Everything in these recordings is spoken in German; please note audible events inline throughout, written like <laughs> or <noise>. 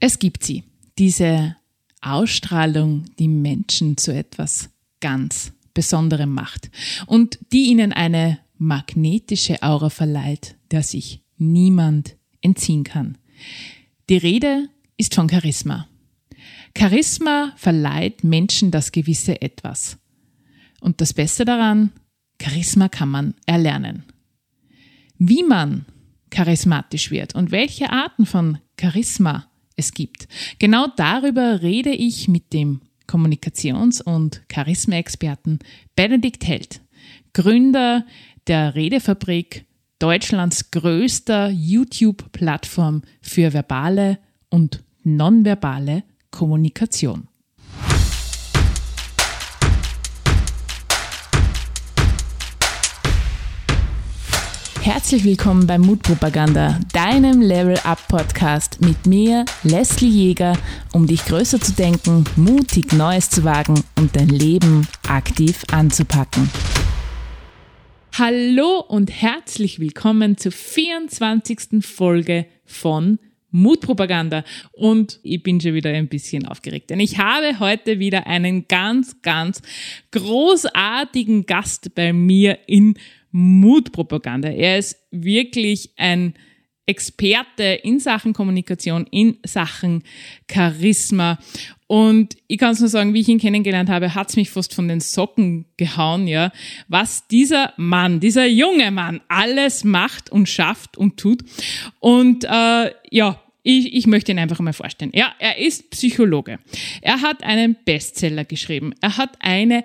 Es gibt sie, diese Ausstrahlung, die Menschen zu etwas ganz Besonderem macht und die ihnen eine magnetische Aura verleiht, der sich niemand entziehen kann. Die Rede ist von Charisma. Charisma verleiht Menschen das gewisse Etwas. Und das Beste daran, Charisma kann man erlernen. Wie man charismatisch wird und welche Arten von Charisma es gibt. Genau darüber rede ich mit dem Kommunikations- und Charisma-Experten Benedikt Held, Gründer der Redefabrik, Deutschlands größter YouTube-Plattform für verbale und nonverbale Kommunikation. Herzlich willkommen bei Mutpropaganda, deinem Level Up Podcast mit mir, Leslie Jäger, um dich größer zu denken, mutig Neues zu wagen und dein Leben aktiv anzupacken. Hallo und herzlich willkommen zur 24. Folge von Mutpropaganda. Und ich bin schon wieder ein bisschen aufgeregt, denn ich habe heute wieder einen ganz, ganz großartigen Gast bei mir in Mutpropaganda. Er ist wirklich ein Experte in Sachen Kommunikation, in Sachen Charisma. Und ich kann es nur sagen, wie ich ihn kennengelernt habe, hat es mich fast von den Socken gehauen, ja, was dieser Mann, dieser junge Mann alles macht und schafft und tut. Und äh, ja, ich, ich möchte ihn einfach mal vorstellen. Ja, er ist Psychologe. Er hat einen Bestseller geschrieben. Er hat eine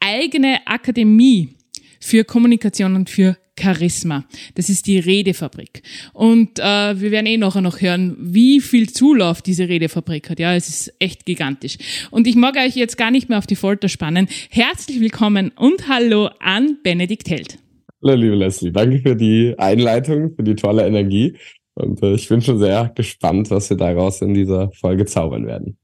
eigene Akademie für Kommunikation und für Charisma. Das ist die Redefabrik. Und äh, wir werden eh nachher noch hören, wie viel Zulauf diese Redefabrik hat. Ja, es ist echt gigantisch. Und ich mag euch jetzt gar nicht mehr auf die Folter spannen. Herzlich willkommen und hallo an Benedikt Held. Hallo, liebe Leslie. Danke für die Einleitung, für die tolle Energie. Und äh, ich bin schon sehr gespannt, was wir daraus in dieser Folge zaubern werden.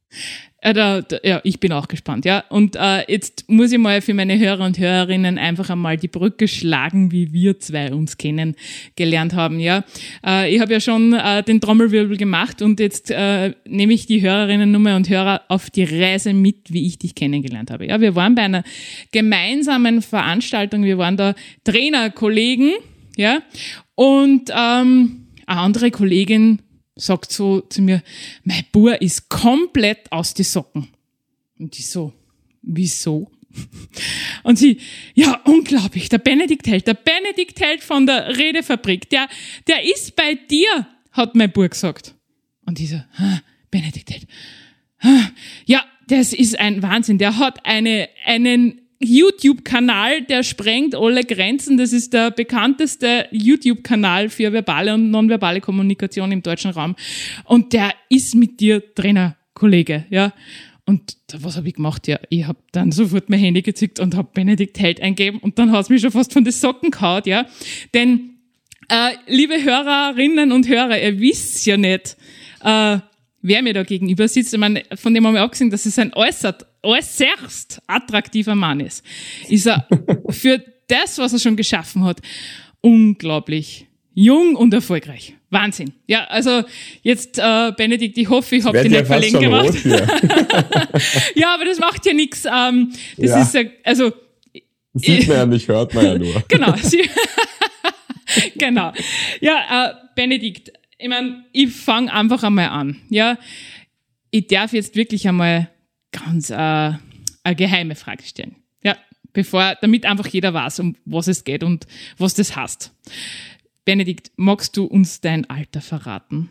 Äh, da, da, ja, ich bin auch gespannt, ja. Und äh, jetzt muss ich mal für meine Hörer und Hörerinnen einfach einmal die Brücke schlagen, wie wir zwei uns kennengelernt haben, ja. Äh, ich habe ja schon äh, den Trommelwirbel gemacht und jetzt äh, nehme ich die Hörerinnen und Hörer auf die Reise mit, wie ich dich kennengelernt habe. Ja, wir waren bei einer gemeinsamen Veranstaltung, wir waren da Trainerkollegen, ja, und ähm, eine andere Kollegin sagt so zu mir, mein Bur ist komplett aus die Socken. Und ich so, wieso? <laughs> Und sie, ja, unglaublich, der Benedikt Held, der Benedikt Held von der Redefabrik, der, der ist bei dir, hat mein Bur gesagt. Und ich so, Benedikt Held, ja, das ist ein Wahnsinn, der hat eine, einen YouTube-Kanal, der sprengt alle Grenzen. Das ist der bekannteste YouTube-Kanal für verbale und nonverbale Kommunikation im deutschen Raum. Und der ist mit dir Trainer, Kollege, ja. Und was habe ich gemacht? Ja, ich habe dann sofort mein Handy gezückt und habe Benedikt Held eingeben und dann hat's mich schon fast von den Socken gehauen, ja. Denn, äh, liebe Hörerinnen und Hörer, ihr wisst ja nicht, äh, wer mir da gegenüber sitzt. Ich meine, von dem haben wir auch gesehen, dass es ein äußert äußerst attraktiver Mann ist, ist er <laughs> für das, was er schon geschaffen hat, unglaublich jung und erfolgreich. Wahnsinn. Ja, also jetzt, äh, Benedikt, ich hoffe, ich habe dich nicht verlegen gemacht. <laughs> ja, aber das macht ja nichts. Ähm, das ja. ist ja, also. Sieht man ja nicht, hört man ja <laughs> nur. genau. genau. Ja, äh, Benedikt, ich meine, ich fange einfach einmal an. Ja, ich darf jetzt wirklich einmal ganz äh, eine geheime Frage stellen. Ja, bevor, damit einfach jeder weiß, um was es geht und was das heißt. Benedikt, magst du uns dein Alter verraten?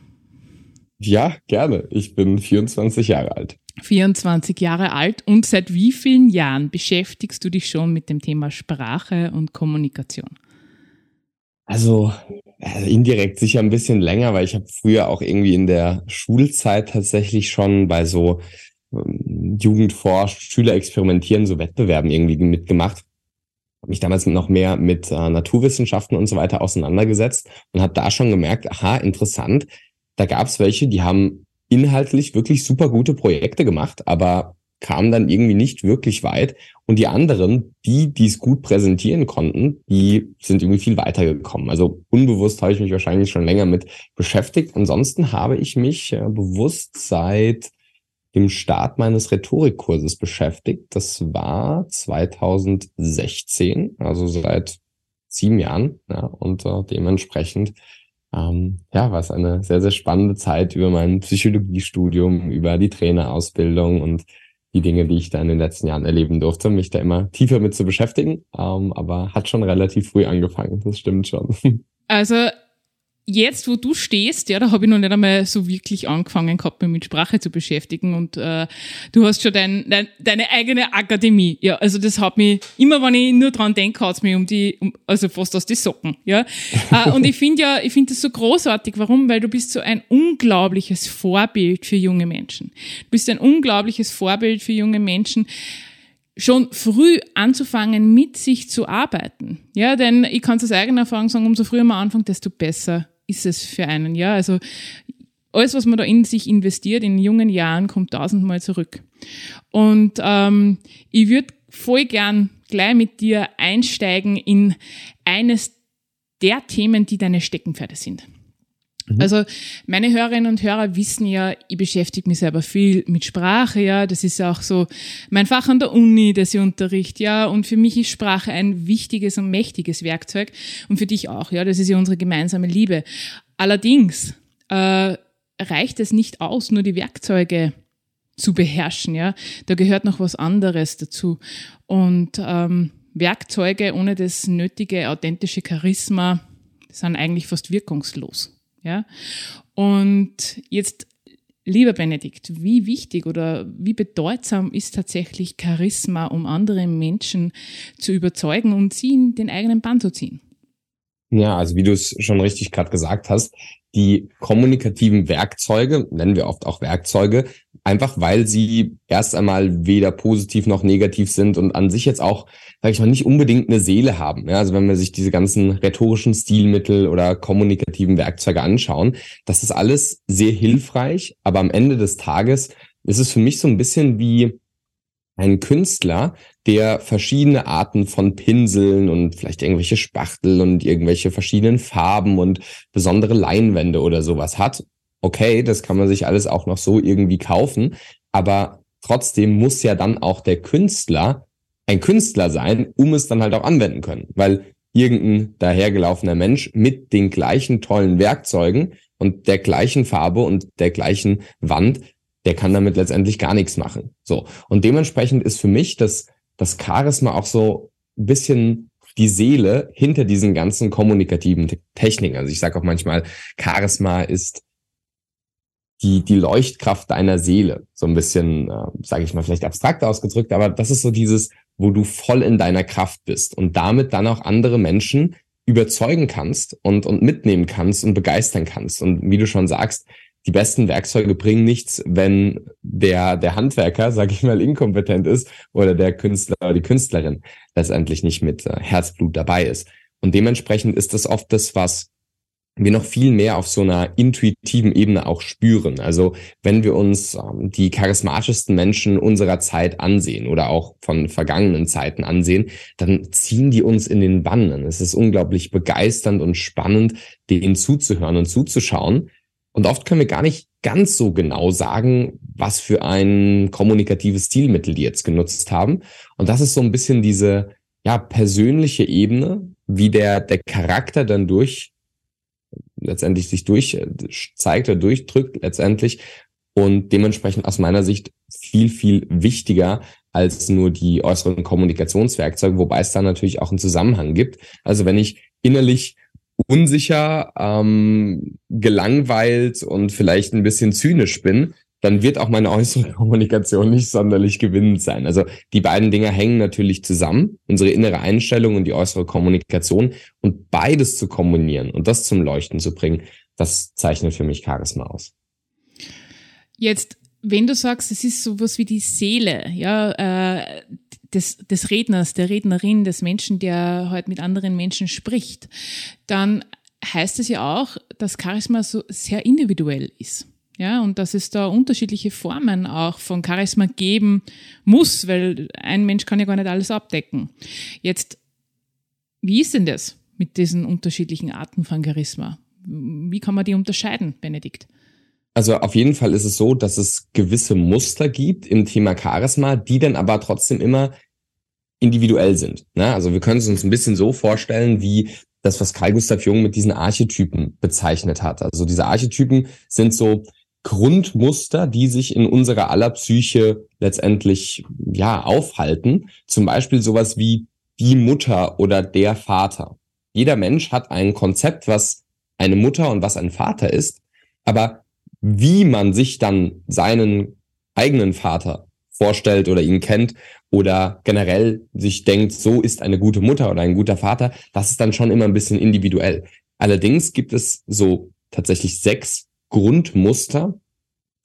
Ja, gerne. Ich bin 24 Jahre alt. 24 Jahre alt und seit wie vielen Jahren beschäftigst du dich schon mit dem Thema Sprache und Kommunikation? Also, also indirekt sicher ein bisschen länger, weil ich habe früher auch irgendwie in der Schulzeit tatsächlich schon bei so Jugend forscht, Schüler experimentieren, so Wettbewerben irgendwie mitgemacht. Habe mich damals noch mehr mit äh, Naturwissenschaften und so weiter auseinandergesetzt und habe da schon gemerkt, aha, interessant, da gab es welche, die haben inhaltlich wirklich super gute Projekte gemacht, aber kamen dann irgendwie nicht wirklich weit. Und die anderen, die, die es gut präsentieren konnten, die sind irgendwie viel weiter gekommen. Also unbewusst habe ich mich wahrscheinlich schon länger mit beschäftigt. Ansonsten habe ich mich äh, bewusst seit dem Start meines Rhetorikkurses beschäftigt. Das war 2016, also seit sieben Jahren. Ja, und äh, dementsprechend ähm, ja, war es eine sehr, sehr spannende Zeit über mein Psychologiestudium, über die Trainerausbildung und die Dinge, die ich da in den letzten Jahren erleben durfte, mich da immer tiefer mit zu beschäftigen. Ähm, aber hat schon relativ früh angefangen, das stimmt schon. Also jetzt, wo du stehst, ja, da habe ich noch nicht einmal so wirklich angefangen gehabt, mich mit Sprache zu beschäftigen und äh, du hast schon dein, dein, deine eigene Akademie. Ja, also das hat mich, immer wenn ich nur dran denke, hat's mich um die, um, also fast aus die Socken. Ja, <laughs> äh, und ich finde ja, ich finde das so großartig. Warum? Weil du bist so ein unglaubliches Vorbild für junge Menschen. Du bist ein unglaubliches Vorbild für junge Menschen schon früh anzufangen, mit sich zu arbeiten. Ja, denn ich kann es aus eigener Erfahrung sagen, umso früher man anfängt, desto besser ist es für einen. Ja, also alles, was man da in sich investiert, in jungen Jahren, kommt tausendmal zurück. Und ähm, ich würde voll gern gleich mit dir einsteigen in eines der Themen, die deine Steckenpferde sind. Mhm. Also meine Hörerinnen und Hörer wissen ja, ich beschäftige mich selber viel mit Sprache, ja. Das ist auch so mein Fach an der Uni, das ich unterrichte, ja. Und für mich ist Sprache ein wichtiges und mächtiges Werkzeug und für dich auch, ja. Das ist ja unsere gemeinsame Liebe. Allerdings äh, reicht es nicht aus, nur die Werkzeuge zu beherrschen, ja. Da gehört noch was anderes dazu. Und ähm, Werkzeuge ohne das nötige authentische Charisma sind eigentlich fast wirkungslos. Ja? Und jetzt, lieber Benedikt, wie wichtig oder wie bedeutsam ist tatsächlich Charisma, um andere Menschen zu überzeugen und sie in den eigenen Bann zu ziehen? Ja, also wie du es schon richtig gerade gesagt hast, die kommunikativen Werkzeuge, nennen wir oft auch Werkzeuge, einfach weil sie erst einmal weder positiv noch negativ sind und an sich jetzt auch, sage ich mal, nicht unbedingt eine Seele haben. Ja, also wenn wir sich diese ganzen rhetorischen Stilmittel oder kommunikativen Werkzeuge anschauen, das ist alles sehr hilfreich, aber am Ende des Tages ist es für mich so ein bisschen wie ein Künstler, der verschiedene Arten von Pinseln und vielleicht irgendwelche Spachtel und irgendwelche verschiedenen Farben und besondere Leinwände oder sowas hat. Okay, das kann man sich alles auch noch so irgendwie kaufen, aber trotzdem muss ja dann auch der Künstler ein Künstler sein, um es dann halt auch anwenden können, weil irgendein dahergelaufener Mensch mit den gleichen tollen Werkzeugen und der gleichen Farbe und der gleichen Wand der kann damit letztendlich gar nichts machen. So. Und dementsprechend ist für mich das, das Charisma auch so ein bisschen die Seele hinter diesen ganzen kommunikativen Techniken. Also ich sage auch manchmal, Charisma ist die, die Leuchtkraft deiner Seele. So ein bisschen, äh, sage ich mal, vielleicht abstrakt ausgedrückt, aber das ist so dieses, wo du voll in deiner Kraft bist und damit dann auch andere Menschen überzeugen kannst und, und mitnehmen kannst und begeistern kannst. Und wie du schon sagst, die besten Werkzeuge bringen nichts, wenn der, der Handwerker, sage ich mal, inkompetent ist oder der Künstler oder die Künstlerin letztendlich nicht mit äh, Herzblut dabei ist. Und dementsprechend ist das oft das, was wir noch viel mehr auf so einer intuitiven Ebene auch spüren. Also wenn wir uns ähm, die charismatischsten Menschen unserer Zeit ansehen oder auch von vergangenen Zeiten ansehen, dann ziehen die uns in den Bann. Es ist unglaublich begeisternd und spannend, denen zuzuhören und zuzuschauen. Und oft können wir gar nicht ganz so genau sagen, was für ein kommunikatives Stilmittel die jetzt genutzt haben. Und das ist so ein bisschen diese ja, persönliche Ebene, wie der, der Charakter dann durch letztendlich sich durch äh, zeigt oder durchdrückt letztendlich und dementsprechend aus meiner Sicht viel, viel wichtiger als nur die äußeren Kommunikationswerkzeuge, wobei es da natürlich auch einen Zusammenhang gibt. Also wenn ich innerlich unsicher, ähm, gelangweilt und vielleicht ein bisschen zynisch bin, dann wird auch meine äußere <laughs> Kommunikation nicht sonderlich gewinnend sein. Also die beiden Dinge hängen natürlich zusammen, unsere innere Einstellung und die äußere Kommunikation und beides zu kombinieren und das zum Leuchten zu bringen, das zeichnet für mich Charisma aus. Jetzt, wenn du sagst, es ist sowas wie die Seele, ja, äh, des, des Redners, der Rednerin, des Menschen, der halt mit anderen Menschen spricht, dann heißt es ja auch, dass Charisma so sehr individuell ist. Ja, und dass es da unterschiedliche Formen auch von Charisma geben muss, weil ein Mensch kann ja gar nicht alles abdecken. Jetzt, wie ist denn das mit diesen unterschiedlichen Arten von Charisma? Wie kann man die unterscheiden, Benedikt? Also auf jeden Fall ist es so, dass es gewisse Muster gibt im Thema Charisma, die dann aber trotzdem immer individuell sind. Ne? Also wir können es uns ein bisschen so vorstellen, wie das, was Carl Gustav Jung mit diesen Archetypen bezeichnet hat. Also diese Archetypen sind so Grundmuster, die sich in unserer aller Psyche letztendlich ja aufhalten. Zum Beispiel sowas wie die Mutter oder der Vater. Jeder Mensch hat ein Konzept, was eine Mutter und was ein Vater ist. Aber wie man sich dann seinen eigenen Vater vorstellt oder ihn kennt oder generell sich denkt, so ist eine gute Mutter oder ein guter Vater, das ist dann schon immer ein bisschen individuell. Allerdings gibt es so tatsächlich sechs Grundmuster,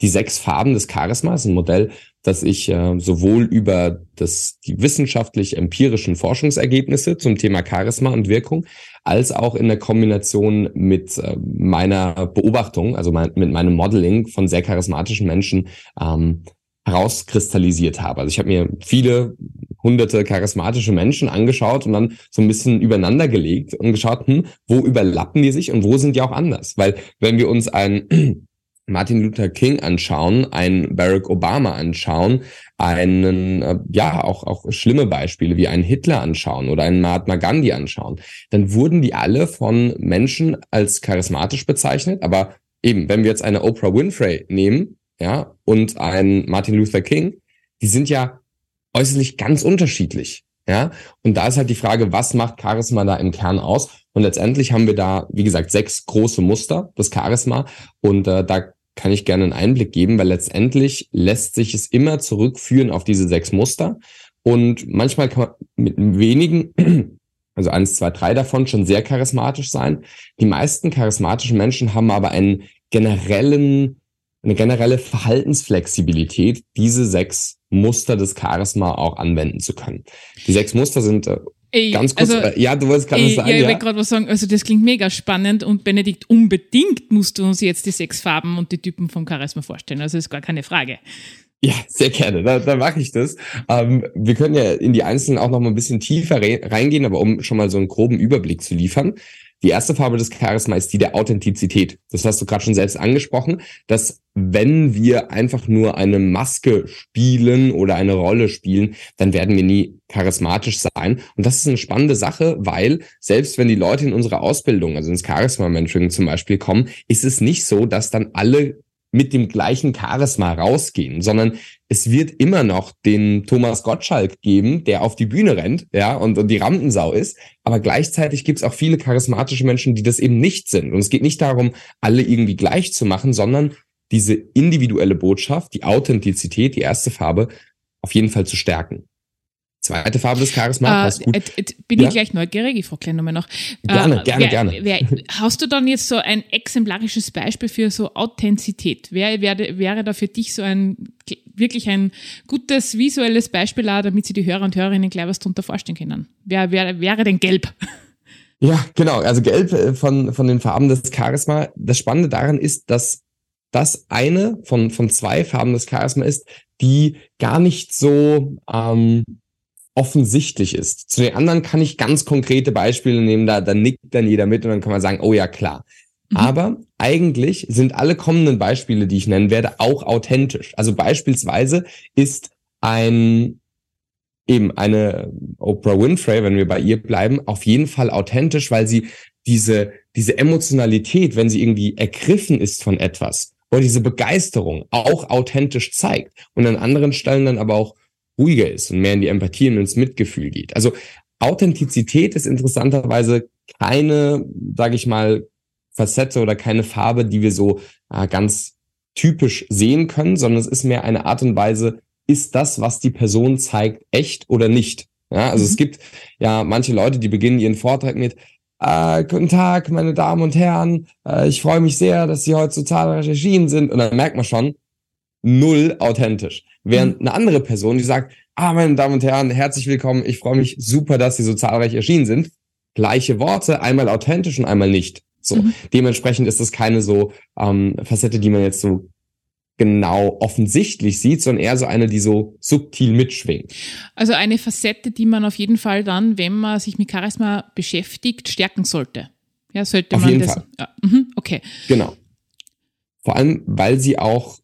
die sechs Farben des Charismas, ein Modell, das ich äh, sowohl über das, die wissenschaftlich-empirischen Forschungsergebnisse zum Thema Charisma und Wirkung, als auch in der Kombination mit äh, meiner Beobachtung, also mein, mit meinem Modeling von sehr charismatischen Menschen ähm, herauskristallisiert habe. Also ich habe mir viele hunderte charismatische Menschen angeschaut und dann so ein bisschen übereinander gelegt und geschaut, hm, wo überlappen die sich und wo sind die auch anders? Weil wenn wir uns ein <clears throat> Martin Luther King anschauen, einen Barack Obama anschauen, einen, äh, ja, auch, auch schlimme Beispiele wie einen Hitler anschauen oder einen Mahatma Gandhi anschauen, dann wurden die alle von Menschen als charismatisch bezeichnet. Aber eben, wenn wir jetzt eine Oprah Winfrey nehmen, ja, und einen Martin Luther King, die sind ja äußerlich ganz unterschiedlich. Ja, und da ist halt die Frage, was macht Charisma da im Kern aus? Und letztendlich haben wir da, wie gesagt, sechs große Muster, das Charisma. Und äh, da kann ich gerne einen Einblick geben, weil letztendlich lässt sich es immer zurückführen auf diese sechs Muster. Und manchmal kann man mit wenigen, <clears throat> also eins, zwei, drei davon schon sehr charismatisch sein. Die meisten charismatischen Menschen haben aber einen generellen, eine generelle Verhaltensflexibilität, diese sechs Muster des Charisma auch anwenden zu können. Die sechs Muster sind äh, Ey, Ganz kurz, also, äh, ja, du wolltest gerade sagen. Ja, ich ja. wollte gerade was sagen. Also, das klingt mega spannend und Benedikt, unbedingt musst du uns jetzt die sechs Farben und die Typen vom Charisma vorstellen. Also, ist gar keine Frage. Ja, sehr gerne. Da, da mache ich das. Ähm, wir können ja in die Einzelnen auch noch mal ein bisschen tiefer reingehen, aber um schon mal so einen groben Überblick zu liefern. Die erste Farbe des Charisma ist die der Authentizität. Das hast du gerade schon selbst angesprochen, dass wenn wir einfach nur eine Maske spielen oder eine Rolle spielen, dann werden wir nie charismatisch sein. Und das ist eine spannende Sache, weil selbst wenn die Leute in unsere Ausbildung, also ins Charisma-Mentoring zum Beispiel kommen, ist es nicht so, dass dann alle mit dem gleichen Charisma rausgehen, sondern es wird immer noch den Thomas Gottschalk geben, der auf die Bühne rennt, ja, und, und die Rampensau ist. Aber gleichzeitig gibt es auch viele charismatische Menschen, die das eben nicht sind. Und es geht nicht darum, alle irgendwie gleich zu machen, sondern diese individuelle Botschaft, die Authentizität, die erste Farbe, auf jeden Fall zu stärken. Zweite Farbe des Charisma. Äh, gut. Äh, bin ja? ich gleich neugierig, ich frage gleich nochmal noch. Gerne, äh, gerne, wer, gerne. Wer, hast du dann jetzt so ein exemplarisches Beispiel für so Authentizität? Wer wäre, wäre da für dich so ein wirklich ein gutes visuelles Beispiel, auch, damit sie die Hörer und Hörerinnen gleich was darunter vorstellen können? Wer, wer wäre denn gelb? <laughs> Ja, genau. Also gelb äh, von, von den Farben des Charisma. Das Spannende daran ist, dass das eine von, von zwei Farben des Charisma ist, die gar nicht so ähm, offensichtlich ist. Zu den anderen kann ich ganz konkrete Beispiele nehmen, da, da nickt dann jeder mit und dann kann man sagen, oh ja, klar. Mhm. Aber eigentlich sind alle kommenden Beispiele, die ich nennen werde, auch authentisch. Also beispielsweise ist ein eben eine Oprah Winfrey, wenn wir bei ihr bleiben, auf jeden Fall authentisch, weil sie diese, diese Emotionalität, wenn sie irgendwie ergriffen ist von etwas, oder diese Begeisterung auch authentisch zeigt und an anderen Stellen dann aber auch ruhiger ist und mehr in die Empathie und ins Mitgefühl geht. Also Authentizität ist interessanterweise keine, sage ich mal, Facette oder keine Farbe, die wir so äh, ganz typisch sehen können, sondern es ist mehr eine Art und Weise, ist das, was die Person zeigt, echt oder nicht? Ja, also mhm. es gibt ja manche Leute, die beginnen ihren Vortrag mit, äh, guten Tag, meine Damen und Herren, äh, ich freue mich sehr, dass Sie heute so zahlreich erschienen sind. Und dann merkt man schon, null authentisch. Während mhm. eine andere Person, die sagt, ah, meine Damen und Herren, herzlich willkommen, ich freue mich super, dass Sie so zahlreich erschienen sind. Gleiche Worte, einmal authentisch und einmal nicht. So, mhm. dementsprechend ist das keine so ähm, Facette, die man jetzt so genau offensichtlich sieht, sondern eher so eine, die so subtil mitschwingt. Also eine Facette, die man auf jeden Fall dann, wenn man sich mit Charisma beschäftigt, stärken sollte. Ja, sollte auf man jeden das. Fall. Ja, mhm, okay. Genau. Vor allem, weil sie auch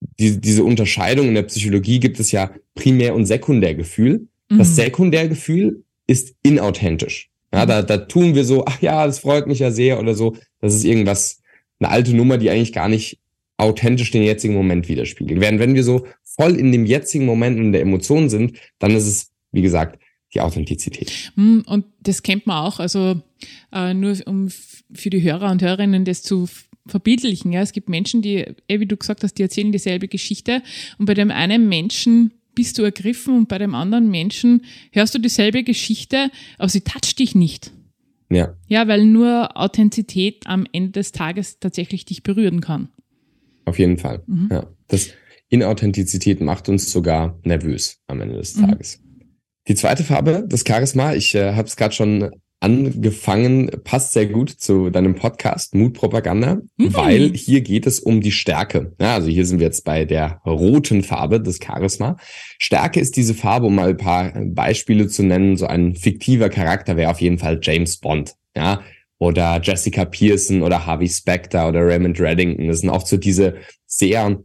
die, diese Unterscheidung in der Psychologie gibt es ja Primär- und Sekundärgefühl. Mhm. Das Sekundärgefühl ist inauthentisch. Ja, da, da tun wir so, ach ja, das freut mich ja sehr oder so. Das ist irgendwas, eine alte Nummer, die eigentlich gar nicht authentisch den jetzigen Moment widerspiegelt. Während wenn wir so voll in dem jetzigen Moment und der Emotion sind, dann ist es, wie gesagt, die Authentizität. Hm, und das kennt man auch, also äh, nur um für die Hörer und Hörerinnen das zu verbildlichen. Ja, es gibt Menschen, die, eh, wie du gesagt hast, die erzählen dieselbe Geschichte und bei dem einen Menschen bist du ergriffen und bei dem anderen Menschen hörst du dieselbe Geschichte, aber sie toucht dich nicht. Ja. Ja, weil nur Authentizität am Ende des Tages tatsächlich dich berühren kann. Auf jeden Fall. Mhm. Ja. Das Inauthentizität macht uns sogar nervös am Ende des mhm. Tages. Die zweite Farbe, das Charisma, ich äh, habe es gerade schon angefangen, passt sehr gut zu deinem Podcast Mutpropaganda, mhm. weil hier geht es um die Stärke. Ja, also hier sind wir jetzt bei der roten Farbe des Charisma. Stärke ist diese Farbe, um mal ein paar Beispiele zu nennen. So ein fiktiver Charakter wäre auf jeden Fall James Bond. Ja, oder Jessica Pearson oder Harvey Specter oder Raymond Reddington. Das sind auch so diese sehr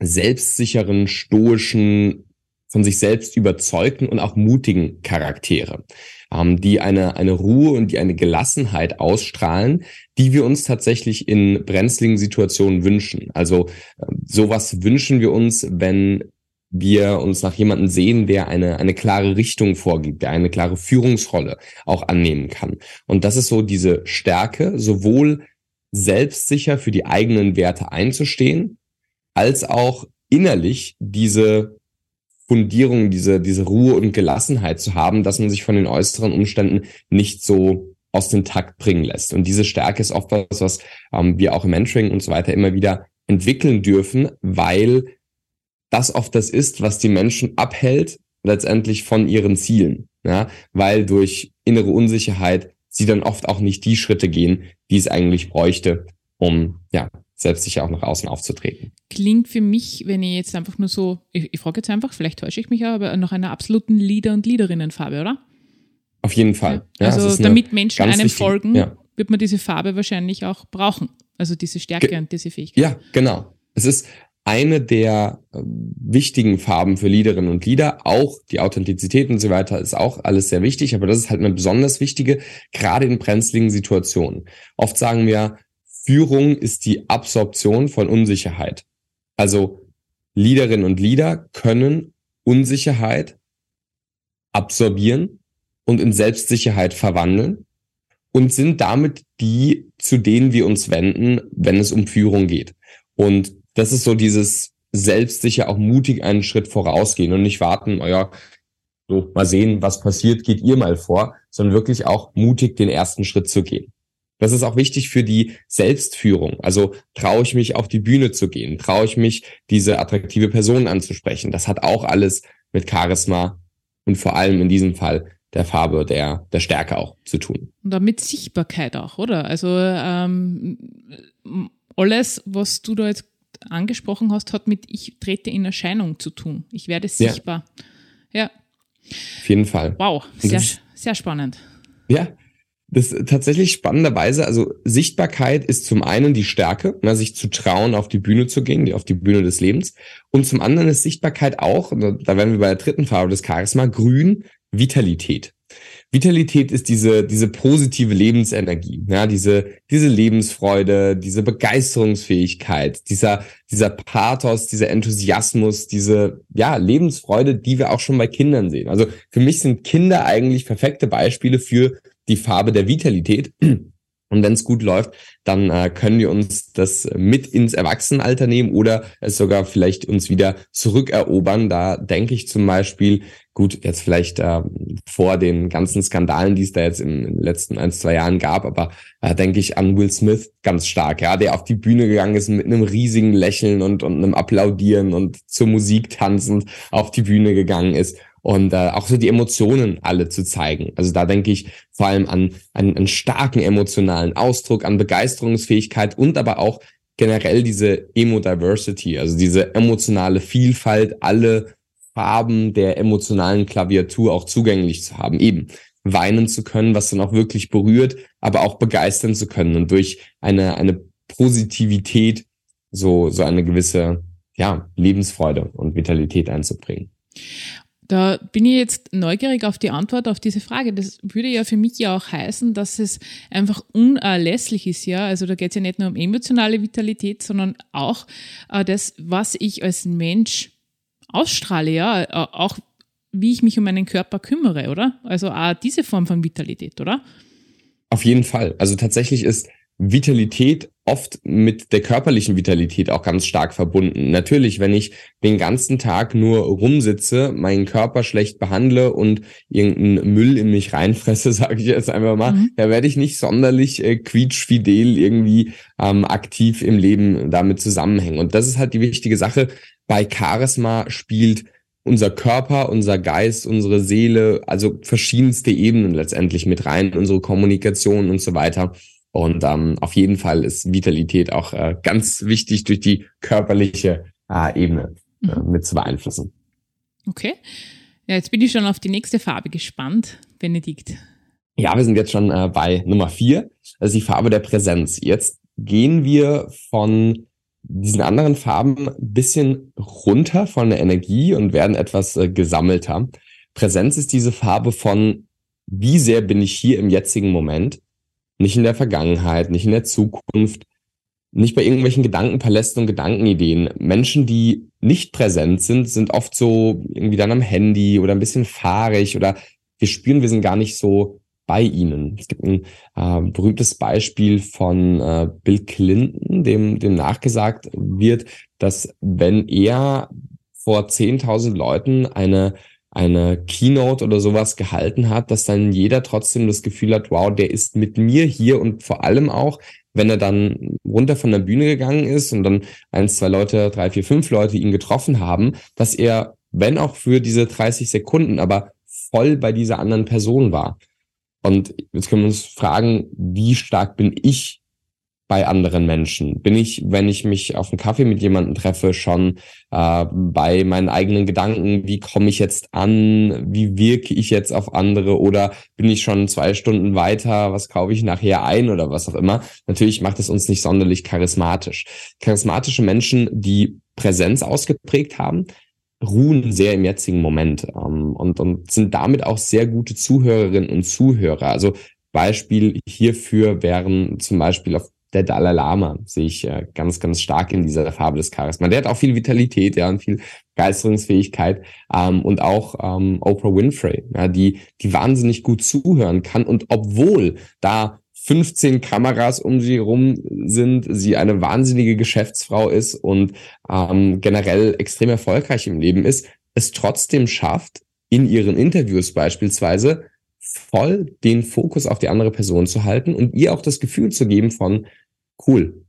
selbstsicheren, stoischen, von sich selbst überzeugten und auch mutigen Charaktere ähm, die eine, eine Ruhe und die eine Gelassenheit ausstrahlen, die wir uns tatsächlich in brenzligen Situationen wünschen. Also äh, sowas wünschen wir uns, wenn wir uns nach jemandem sehen, der eine, eine klare Richtung vorgibt, der eine klare Führungsrolle auch annehmen kann. Und das ist so diese Stärke, sowohl selbstsicher für die eigenen Werte einzustehen, als auch innerlich diese Fundierung, diese, diese Ruhe und Gelassenheit zu haben, dass man sich von den äußeren Umständen nicht so aus dem Takt bringen lässt. Und diese Stärke ist oft was, was ähm, wir auch im Mentoring und so weiter immer wieder entwickeln dürfen, weil das oft das ist, was die Menschen abhält, letztendlich von ihren Zielen. Ja? Weil durch innere Unsicherheit sie dann oft auch nicht die Schritte gehen, die es eigentlich bräuchte, um ja, selbst sicher auch nach außen aufzutreten. Klingt für mich, wenn ich jetzt einfach nur so, ich, ich frage jetzt einfach, vielleicht täusche ich mich aber nach einer absoluten Leader- und Leaderinnenfarbe, oder? Auf jeden Fall. Ja, also damit Menschen einem wichtige, folgen, ja. wird man diese Farbe wahrscheinlich auch brauchen. Also diese Stärke Ge und diese Fähigkeit. Ja, genau. Es ist eine der äh, wichtigen Farben für Leaderinnen und Leader. Auch die Authentizität und so weiter ist auch alles sehr wichtig, aber das ist halt eine besonders wichtige, gerade in brenzligen Situationen. Oft sagen wir, Führung ist die Absorption von Unsicherheit. Also Leaderinnen und Leader können Unsicherheit absorbieren und in Selbstsicherheit verwandeln und sind damit die, zu denen wir uns wenden, wenn es um Führung geht. Und das ist so dieses selbstsicher auch mutig einen Schritt vorausgehen und nicht warten, naja, so mal sehen, was passiert, geht ihr mal vor, sondern wirklich auch mutig den ersten Schritt zu gehen. Das ist auch wichtig für die Selbstführung. Also traue ich mich auf die Bühne zu gehen, traue ich mich, diese attraktive Person anzusprechen. Das hat auch alles mit Charisma und vor allem in diesem Fall der Farbe, der, der Stärke auch zu tun. Und damit Sichtbarkeit auch, oder? Also ähm, alles, was du da jetzt angesprochen hast, hat mit ich trete in Erscheinung zu tun. Ich werde sichtbar. Ja. ja. Auf jeden Fall. Wow, sehr, sehr spannend. Ja, das ist tatsächlich spannenderweise, also Sichtbarkeit ist zum einen die Stärke, ne, sich zu trauen, auf die Bühne zu gehen, auf die Bühne des Lebens. Und zum anderen ist Sichtbarkeit auch, da werden wir bei der dritten Farbe des Charisma, grün, Vitalität. Vitalität ist diese, diese positive Lebensenergie, ja, diese, diese Lebensfreude, diese Begeisterungsfähigkeit, dieser, dieser Pathos, dieser Enthusiasmus, diese, ja, Lebensfreude, die wir auch schon bei Kindern sehen. Also für mich sind Kinder eigentlich perfekte Beispiele für die Farbe der Vitalität. Und wenn es gut läuft, dann äh, können wir uns das mit ins Erwachsenenalter nehmen oder es sogar vielleicht uns wieder zurückerobern. Da denke ich zum Beispiel, gut, jetzt vielleicht äh, vor den ganzen Skandalen, die es da jetzt in den letzten ein, zwei Jahren gab, aber äh, denke ich an Will Smith ganz stark, ja, der auf die Bühne gegangen ist mit einem riesigen Lächeln und, und einem Applaudieren und zur Musik tanzend auf die Bühne gegangen ist und äh, auch so die Emotionen alle zu zeigen. Also da denke ich vor allem an, einen starken emotionalen Ausdruck, an Begeisterungsfähigkeit und aber auch generell diese Emo-Diversity, also diese emotionale Vielfalt, alle Farben der emotionalen Klaviatur auch zugänglich zu haben. Eben weinen zu können, was dann auch wirklich berührt, aber auch begeistern zu können und durch eine, eine Positivität so, so eine gewisse, ja, Lebensfreude und Vitalität einzubringen. Da bin ich jetzt neugierig auf die Antwort auf diese Frage. Das würde ja für mich ja auch heißen, dass es einfach unerlässlich ist, ja. Also da geht es ja nicht nur um emotionale Vitalität, sondern auch äh, das, was ich als Mensch ausstrahle, ja, äh, auch wie ich mich um meinen Körper kümmere, oder? Also auch diese Form von Vitalität, oder? Auf jeden Fall. Also tatsächlich ist Vitalität oft mit der körperlichen Vitalität auch ganz stark verbunden. Natürlich, wenn ich den ganzen Tag nur rumsitze, meinen Körper schlecht behandle und irgendeinen Müll in mich reinfresse, <laughs> sage ich jetzt einfach mal, mhm. da werde ich nicht sonderlich äh, quietschfidel irgendwie ähm, aktiv im Leben damit zusammenhängen. Und das ist halt die wichtige Sache. Bei Charisma spielt unser Körper, unser Geist, unsere Seele, also verschiedenste Ebenen letztendlich mit rein, unsere Kommunikation und so weiter. Und ähm, auf jeden Fall ist Vitalität auch äh, ganz wichtig durch die körperliche äh, Ebene äh, mhm. mit zu beeinflussen. Okay. Ja, jetzt bin ich schon auf die nächste Farbe gespannt, Benedikt. Ja, wir sind jetzt schon äh, bei Nummer vier. Das ist die Farbe der Präsenz. Jetzt gehen wir von diesen anderen Farben ein bisschen runter von der Energie und werden etwas äh, gesammelter. Präsenz ist diese Farbe von, wie sehr bin ich hier im jetzigen Moment, nicht in der Vergangenheit, nicht in der Zukunft, nicht bei irgendwelchen Gedankenpalästen und Gedankenideen. Menschen, die nicht präsent sind, sind oft so irgendwie dann am Handy oder ein bisschen fahrig oder wir spüren, wir sind gar nicht so bei ihnen. Es gibt ein äh, berühmtes Beispiel von äh, Bill Clinton, dem, dem nachgesagt wird, dass wenn er vor 10.000 Leuten eine eine Keynote oder sowas gehalten hat, dass dann jeder trotzdem das Gefühl hat, wow, der ist mit mir hier und vor allem auch, wenn er dann runter von der Bühne gegangen ist und dann eins, zwei Leute, drei, vier, fünf Leute ihn getroffen haben, dass er, wenn auch für diese 30 Sekunden, aber voll bei dieser anderen Person war. Und jetzt können wir uns fragen, wie stark bin ich bei anderen Menschen? Bin ich, wenn ich mich auf einen Kaffee mit jemandem treffe, schon äh, bei meinen eigenen Gedanken, wie komme ich jetzt an, wie wirke ich jetzt auf andere oder bin ich schon zwei Stunden weiter, was kaufe ich nachher ein oder was auch immer? Natürlich macht es uns nicht sonderlich charismatisch. Charismatische Menschen, die Präsenz ausgeprägt haben, ruhen sehr im jetzigen Moment ähm, und, und sind damit auch sehr gute Zuhörerinnen und Zuhörer. Also Beispiel hierfür wären zum Beispiel auf der Dalai Lama, sehe ich äh, ganz, ganz stark in dieser Farbe des Charisma. Der hat auch viel Vitalität, ja, und viel Begeisterungsfähigkeit ähm, und auch ähm, Oprah Winfrey, ja, die, die wahnsinnig gut zuhören kann und obwohl da 15 Kameras um sie herum sind, sie eine wahnsinnige Geschäftsfrau ist und ähm, generell extrem erfolgreich im Leben ist, es trotzdem schafft, in ihren Interviews beispielsweise voll den Fokus auf die andere Person zu halten und ihr auch das Gefühl zu geben von, cool,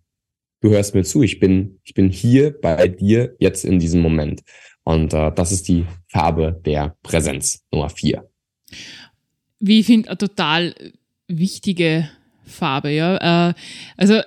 du hörst mir zu, ich bin, ich bin hier bei dir jetzt in diesem Moment. Und äh, das ist die Farbe der Präsenz, Nummer vier. Wie ich finde, eine total wichtige Farbe, ja. Äh, also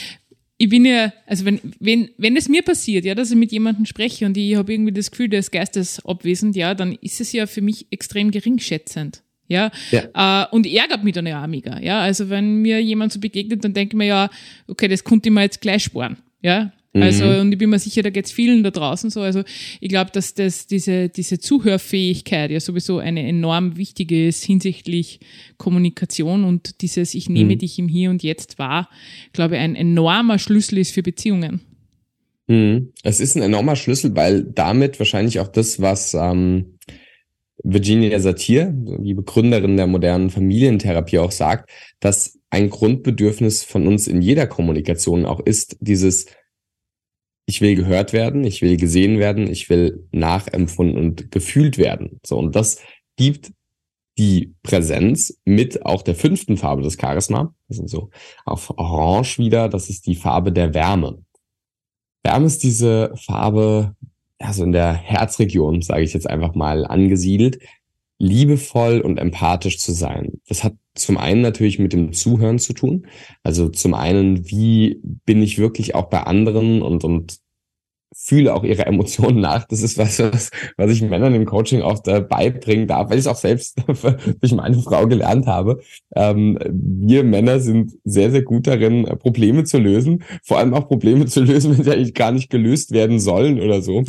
<laughs> ich bin ja, also wenn, wenn, wenn es mir passiert, ja, dass ich mit jemandem spreche und ich habe irgendwie das Gefühl, der ist geistesabwesend, ja, dann ist es ja für mich extrem geringschätzend. Ja, ja. Äh, und ärgert mich dann ja auch mega. Ja, also wenn mir jemand so begegnet, dann denke ich mir ja, okay, das konnte ich mir jetzt gleich sparen. Ja, also, mhm. und ich bin mir sicher, da geht's vielen da draußen so. Also, ich glaube, dass das, diese, diese Zuhörfähigkeit ja sowieso eine enorm wichtige ist hinsichtlich Kommunikation und dieses Ich nehme mhm. dich im Hier und Jetzt wahr, glaube ich, ein enormer Schlüssel ist für Beziehungen. Mhm. Es ist ein enormer Schlüssel, weil damit wahrscheinlich auch das, was ähm, Virginia Satir, die Begründerin der modernen Familientherapie, auch sagt, dass ein Grundbedürfnis von uns in jeder Kommunikation auch ist, dieses ich will gehört werden, ich will gesehen werden, ich will nachempfunden und gefühlt werden. So, und das gibt die Präsenz mit auch der fünften Farbe des Charisma. Das sind so auf Orange wieder. Das ist die Farbe der Wärme. Wärme ist diese Farbe, also in der Herzregion, sage ich jetzt einfach mal, angesiedelt. liebevoll und empathisch zu sein. Das hat zum einen natürlich mit dem Zuhören zu tun. Also zum einen, wie bin ich wirklich auch bei anderen und, und fühle auch ihre Emotionen nach. Das ist was, was, was ich Männern im Coaching oft äh, beibringen darf, weil ich es auch selbst <laughs> durch meine Frau gelernt habe. Ähm, wir Männer sind sehr, sehr gut darin, Probleme zu lösen. Vor allem auch Probleme zu lösen, <laughs> wenn sie eigentlich gar nicht gelöst werden sollen oder so.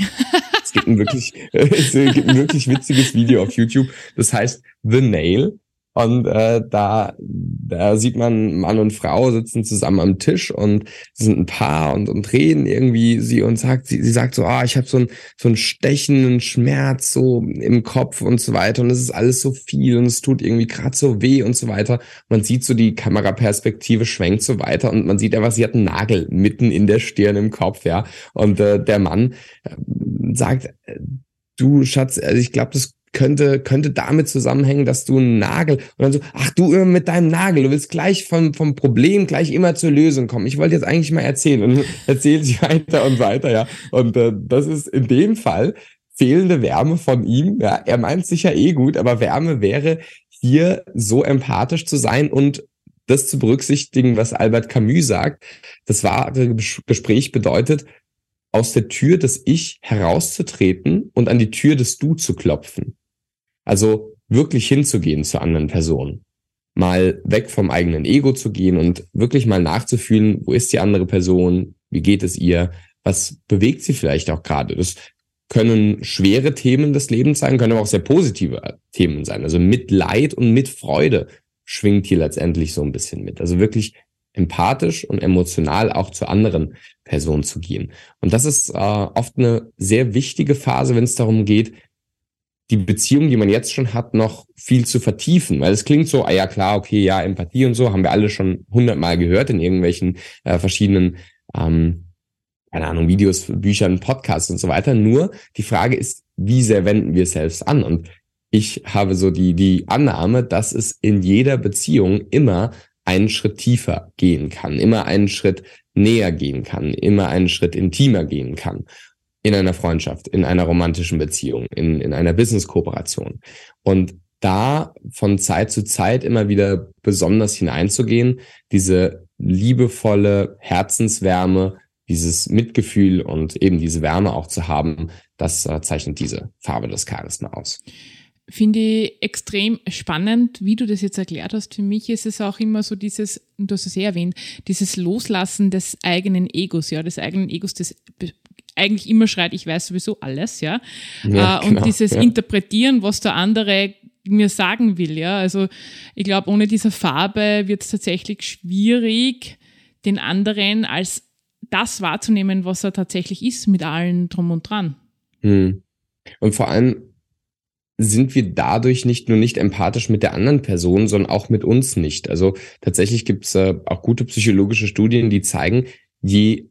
Es gibt ein wirklich, <laughs> es gibt ein wirklich witziges Video auf YouTube. Das heißt The Nail. Und äh, da, da sieht man, Mann und Frau sitzen zusammen am Tisch und sind ein Paar und, und reden irgendwie sie und sagt, sie, sie sagt so, ah, ich habe so, ein, so einen stechenden Schmerz so im Kopf und so weiter und es ist alles so viel und es tut irgendwie gerade so weh und so weiter. Man sieht so die Kameraperspektive schwenkt so weiter und man sieht einfach, sie hat einen Nagel mitten in der Stirn im Kopf, ja. Und äh, der Mann äh, sagt, äh, du Schatz, also ich glaube, das könnte, könnte damit zusammenhängen, dass du einen Nagel und dann so, ach du immer mit deinem Nagel, du willst gleich vom, vom Problem gleich immer zur Lösung kommen. Ich wollte jetzt eigentlich mal erzählen und <laughs> erzählt sie weiter und weiter, ja. Und äh, das ist in dem Fall fehlende Wärme von ihm. Ja, er meint sicher eh gut, aber Wärme wäre hier so empathisch zu sein und das zu berücksichtigen, was Albert Camus sagt. Das wahre Gespräch bedeutet, aus der Tür des Ich herauszutreten und an die Tür des Du zu klopfen. Also wirklich hinzugehen zur anderen Person. Mal weg vom eigenen Ego zu gehen und wirklich mal nachzufühlen, wo ist die andere Person, wie geht es ihr, was bewegt sie vielleicht auch gerade. Das können schwere Themen des Lebens sein, können aber auch sehr positive Themen sein. Also mit Leid und mit Freude schwingt hier letztendlich so ein bisschen mit. Also wirklich empathisch und emotional auch zu anderen Personen zu gehen. Und das ist äh, oft eine sehr wichtige Phase, wenn es darum geht, die Beziehung, die man jetzt schon hat, noch viel zu vertiefen. Weil es klingt so, ah ja klar, okay, ja, Empathie und so, haben wir alle schon hundertmal gehört in irgendwelchen äh, verschiedenen, ähm, keine Ahnung, Videos, Büchern, Podcasts und so weiter. Nur die Frage ist, wie sehr wenden wir es selbst an? Und ich habe so die, die Annahme, dass es in jeder Beziehung immer einen Schritt tiefer gehen kann, immer einen Schritt näher gehen kann, immer einen Schritt intimer gehen kann in einer Freundschaft, in einer romantischen Beziehung, in, in einer Business-Kooperation. Und da von Zeit zu Zeit immer wieder besonders hineinzugehen, diese liebevolle Herzenswärme, dieses Mitgefühl und eben diese Wärme auch zu haben, das äh, zeichnet diese Farbe des Charisma aus. Finde ich extrem spannend, wie du das jetzt erklärt hast. Für mich ist es auch immer so dieses, du hast es ja erwähnt, dieses Loslassen des eigenen Egos, ja, des eigenen Egos, des eigentlich immer schreit, ich weiß sowieso alles, ja. ja äh, und genau, dieses ja. Interpretieren, was der andere mir sagen will, ja. Also ich glaube, ohne diese Farbe wird es tatsächlich schwierig, den anderen als das wahrzunehmen, was er tatsächlich ist, mit allen drum und dran. Hm. Und vor allem sind wir dadurch nicht nur nicht empathisch mit der anderen Person, sondern auch mit uns nicht. Also tatsächlich gibt es äh, auch gute psychologische Studien, die zeigen, je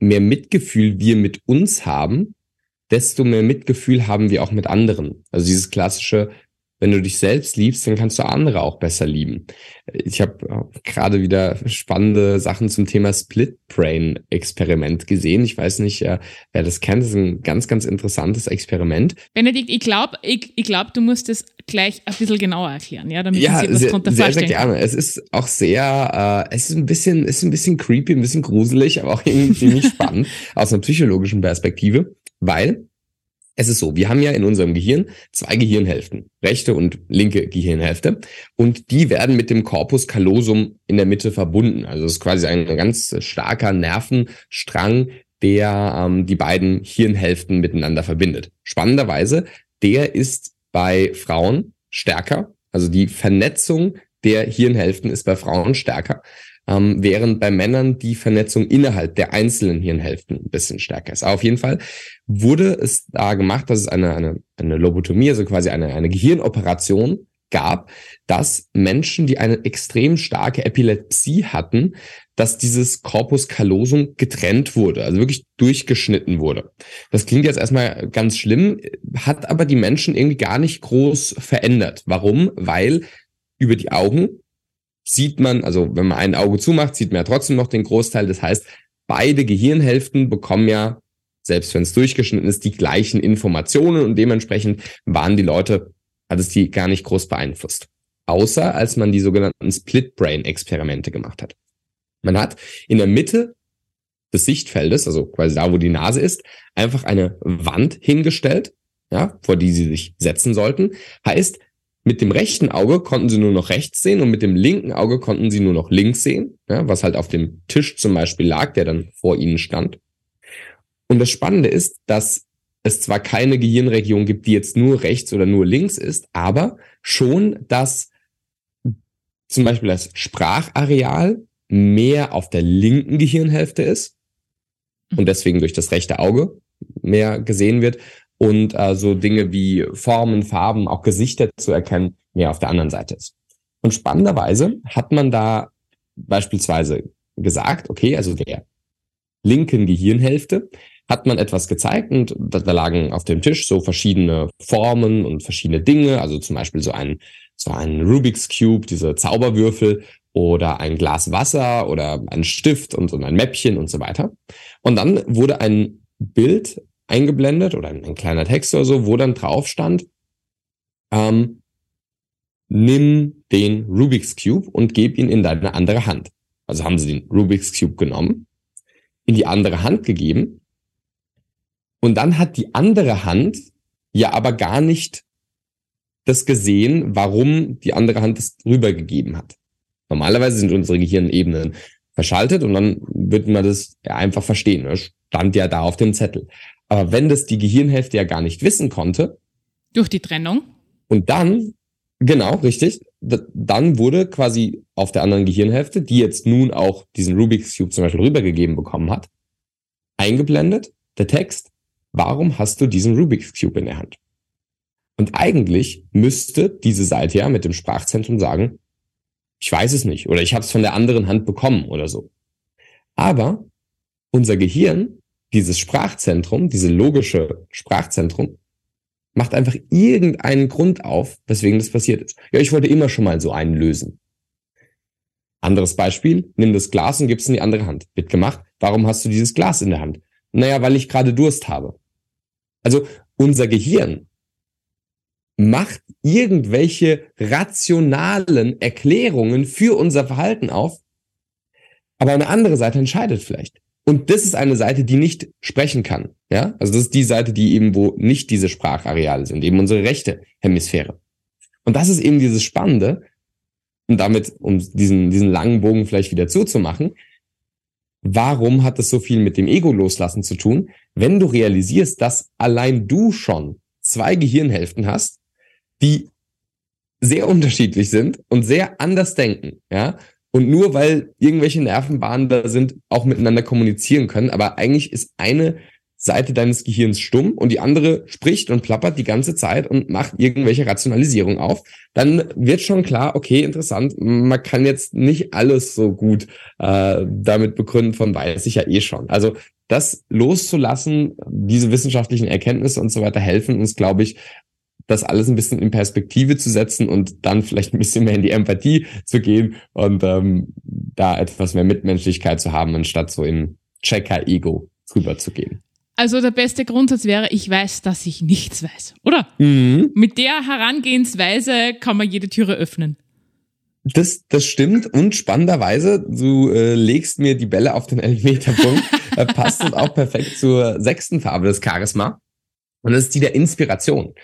mehr Mitgefühl wir mit uns haben, desto mehr Mitgefühl haben wir auch mit anderen. Also dieses klassische, wenn du dich selbst liebst, dann kannst du andere auch besser lieben. Ich habe äh, gerade wieder spannende Sachen zum Thema Split Brain Experiment gesehen. Ich weiß nicht, äh, wer das kennt. Das ist ein ganz, ganz interessantes Experiment. Benedikt, ich glaube, ich, ich glaub, du musst es gleich ein bisschen genauer erklären, ja, damit ja, sich was sehr, sehr, sehr gerne. Es ist auch sehr, äh, es ist ein bisschen, ist ein bisschen creepy, ein bisschen gruselig, aber auch irgendwie ziemlich spannend <laughs> aus einer psychologischen Perspektive, weil es ist so, wir haben ja in unserem Gehirn zwei Gehirnhälften, rechte und linke Gehirnhälfte, und die werden mit dem Corpus callosum in der Mitte verbunden. Also es ist quasi ein ganz starker Nervenstrang, der ähm, die beiden Hirnhälften miteinander verbindet. Spannenderweise, der ist bei Frauen stärker, also die Vernetzung der Hirnhälften ist bei Frauen stärker ähm, während bei Männern die Vernetzung innerhalb der einzelnen Hirnhälften ein bisschen stärker ist. Aber auf jeden Fall wurde es da gemacht, dass es eine, eine, eine Lobotomie, also quasi eine, eine Gehirnoperation gab, dass Menschen, die eine extrem starke Epilepsie hatten, dass dieses Corpus callosum getrennt wurde, also wirklich durchgeschnitten wurde. Das klingt jetzt erstmal ganz schlimm, hat aber die Menschen irgendwie gar nicht groß verändert. Warum? Weil über die Augen sieht man, also wenn man ein Auge zumacht, sieht man ja trotzdem noch den Großteil. Das heißt, beide Gehirnhälften bekommen ja selbst wenn es durchgeschnitten ist, die gleichen Informationen und dementsprechend waren die Leute, hat es die gar nicht groß beeinflusst. Außer als man die sogenannten Split-Brain-Experimente gemacht hat. Man hat in der Mitte des Sichtfeldes, also quasi da, wo die Nase ist, einfach eine Wand hingestellt, ja, vor die sie sich setzen sollten. Heißt, mit dem rechten Auge konnten sie nur noch rechts sehen und mit dem linken Auge konnten sie nur noch links sehen, ja, was halt auf dem Tisch zum Beispiel lag, der dann vor ihnen stand. Und das Spannende ist, dass es zwar keine Gehirnregion gibt, die jetzt nur rechts oder nur links ist, aber schon, dass zum Beispiel das Sprachareal mehr auf der linken Gehirnhälfte ist und deswegen durch das rechte Auge mehr gesehen wird und äh, so Dinge wie Formen, Farben, auch Gesichter zu erkennen, mehr auf der anderen Seite ist. Und spannenderweise hat man da beispielsweise gesagt, okay, also der linken Gehirnhälfte hat man etwas gezeigt und da, da lagen auf dem Tisch so verschiedene Formen und verschiedene Dinge, also zum Beispiel so ein, so ein Rubik's Cube, diese Zauberwürfel oder ein Glas Wasser oder ein Stift und so ein Mäppchen und so weiter. Und dann wurde ein Bild eingeblendet oder ein, ein kleiner Text oder so, wo dann drauf stand, ähm, nimm den Rubik's Cube und gib ihn in deine andere Hand. Also haben sie den Rubik's Cube genommen, in die andere Hand gegeben und dann hat die andere Hand ja aber gar nicht das gesehen, warum die andere Hand es rübergegeben hat. Normalerweise sind unsere Gehirnebenen verschaltet und dann wird man das einfach verstehen. Das stand ja da auf dem Zettel. Aber wenn das die Gehirnhälfte ja gar nicht wissen konnte. Durch die Trennung. Und dann, genau, richtig, dann wurde quasi auf der anderen Gehirnhälfte, die jetzt nun auch diesen Rubik's Cube zum Beispiel rübergegeben bekommen hat, eingeblendet, der Text, warum hast du diesen Rubik's Cube in der Hand? Und eigentlich müsste diese Seite ja mit dem Sprachzentrum sagen, ich weiß es nicht oder ich habe es von der anderen Hand bekommen oder so. Aber unser Gehirn dieses Sprachzentrum, diese logische Sprachzentrum, macht einfach irgendeinen Grund auf, weswegen das passiert ist. Ja, ich wollte immer schon mal so einen lösen. Anderes Beispiel, nimm das Glas und gib's in die andere Hand. Wird gemacht. Warum hast du dieses Glas in der Hand? Naja, weil ich gerade Durst habe. Also unser Gehirn macht irgendwelche rationalen Erklärungen für unser Verhalten auf, aber eine andere Seite entscheidet vielleicht. Und das ist eine Seite, die nicht sprechen kann. Ja, also das ist die Seite, die eben wo nicht diese Sprachareale sind, eben unsere rechte Hemisphäre. Und das ist eben dieses Spannende. Und damit, um diesen, diesen langen Bogen vielleicht wieder zuzumachen, warum hat das so viel mit dem Ego loslassen zu tun? Wenn du realisierst, dass allein du schon zwei Gehirnhälften hast, die sehr <laughs> unterschiedlich sind und sehr anders denken, ja, und nur weil irgendwelche Nervenbahnen da sind, auch miteinander kommunizieren können. Aber eigentlich ist eine Seite deines Gehirns stumm und die andere spricht und plappert die ganze Zeit und macht irgendwelche Rationalisierung auf, dann wird schon klar, okay, interessant, man kann jetzt nicht alles so gut äh, damit begründen, von weiß ich ja eh schon. Also das loszulassen, diese wissenschaftlichen Erkenntnisse und so weiter helfen uns, glaube ich, das alles ein bisschen in Perspektive zu setzen und dann vielleicht ein bisschen mehr in die Empathie zu gehen und ähm, da etwas mehr Mitmenschlichkeit zu haben, anstatt so in Checker-Ego drüber zu gehen. Also der beste Grundsatz wäre, ich weiß, dass ich nichts weiß, oder? Mhm. Mit der Herangehensweise kann man jede Türe öffnen. Das, das stimmt und spannenderweise, du äh, legst mir die Bälle auf den Elfmeterpunkt, <laughs> äh, passt das auch perfekt zur sechsten Farbe des Charisma. Und das ist die der Inspiration.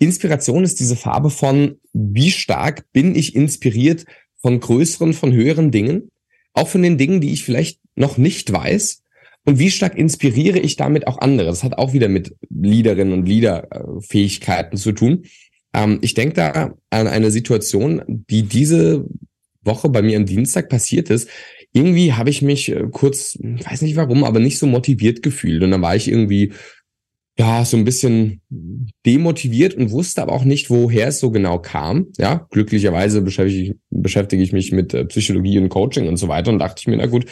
Inspiration ist diese Farbe von, wie stark bin ich inspiriert von größeren, von höheren Dingen, auch von den Dingen, die ich vielleicht noch nicht weiß. Und wie stark inspiriere ich damit auch andere? Das hat auch wieder mit Leaderinnen und Leaderfähigkeiten zu tun. Ähm, ich denke da an eine Situation, die diese Woche bei mir am Dienstag passiert ist. Irgendwie habe ich mich äh, kurz, weiß nicht warum, aber nicht so motiviert gefühlt. Und dann war ich irgendwie ja, so ein bisschen demotiviert und wusste aber auch nicht, woher es so genau kam. Ja, glücklicherweise beschäftige ich, beschäftige ich mich mit äh, Psychologie und Coaching und so weiter und dachte ich mir, na gut,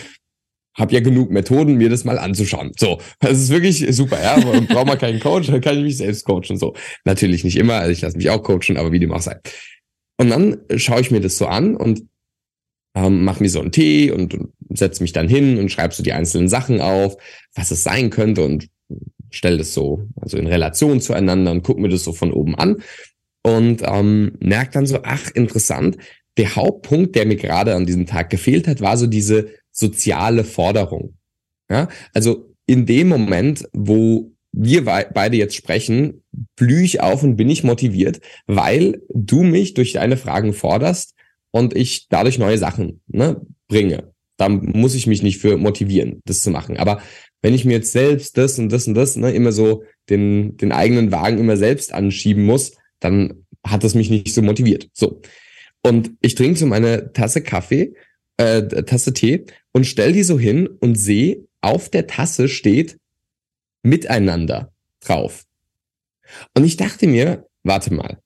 habe ja genug Methoden, mir das mal anzuschauen. So, das ist wirklich super, ja. <laughs> Braucht man keinen Coach, dann kann ich mich selbst coachen. So, natürlich nicht immer, also ich lasse mich auch coachen, aber wie dem auch sei. Und dann schaue ich mir das so an und ähm, mache mir so einen Tee und, und setze mich dann hin und schreibe so die einzelnen Sachen auf, was es sein könnte und stelle das so, also in Relation zueinander und gucke mir das so von oben an und ähm, merke dann so, ach, interessant, der Hauptpunkt, der mir gerade an diesem Tag gefehlt hat, war so diese soziale Forderung. Ja, also in dem Moment, wo wir beide jetzt sprechen, blühe ich auf und bin ich motiviert, weil du mich durch deine Fragen forderst und ich dadurch neue Sachen ne, bringe. Da muss ich mich nicht für motivieren, das zu machen. Aber wenn ich mir jetzt selbst das und das und das ne, immer so den, den eigenen Wagen immer selbst anschieben muss, dann hat das mich nicht so motiviert. So. Und ich trinke so meine Tasse Kaffee, äh, Tasse Tee und stell die so hin und sehe, auf der Tasse steht miteinander drauf. Und ich dachte mir, warte mal.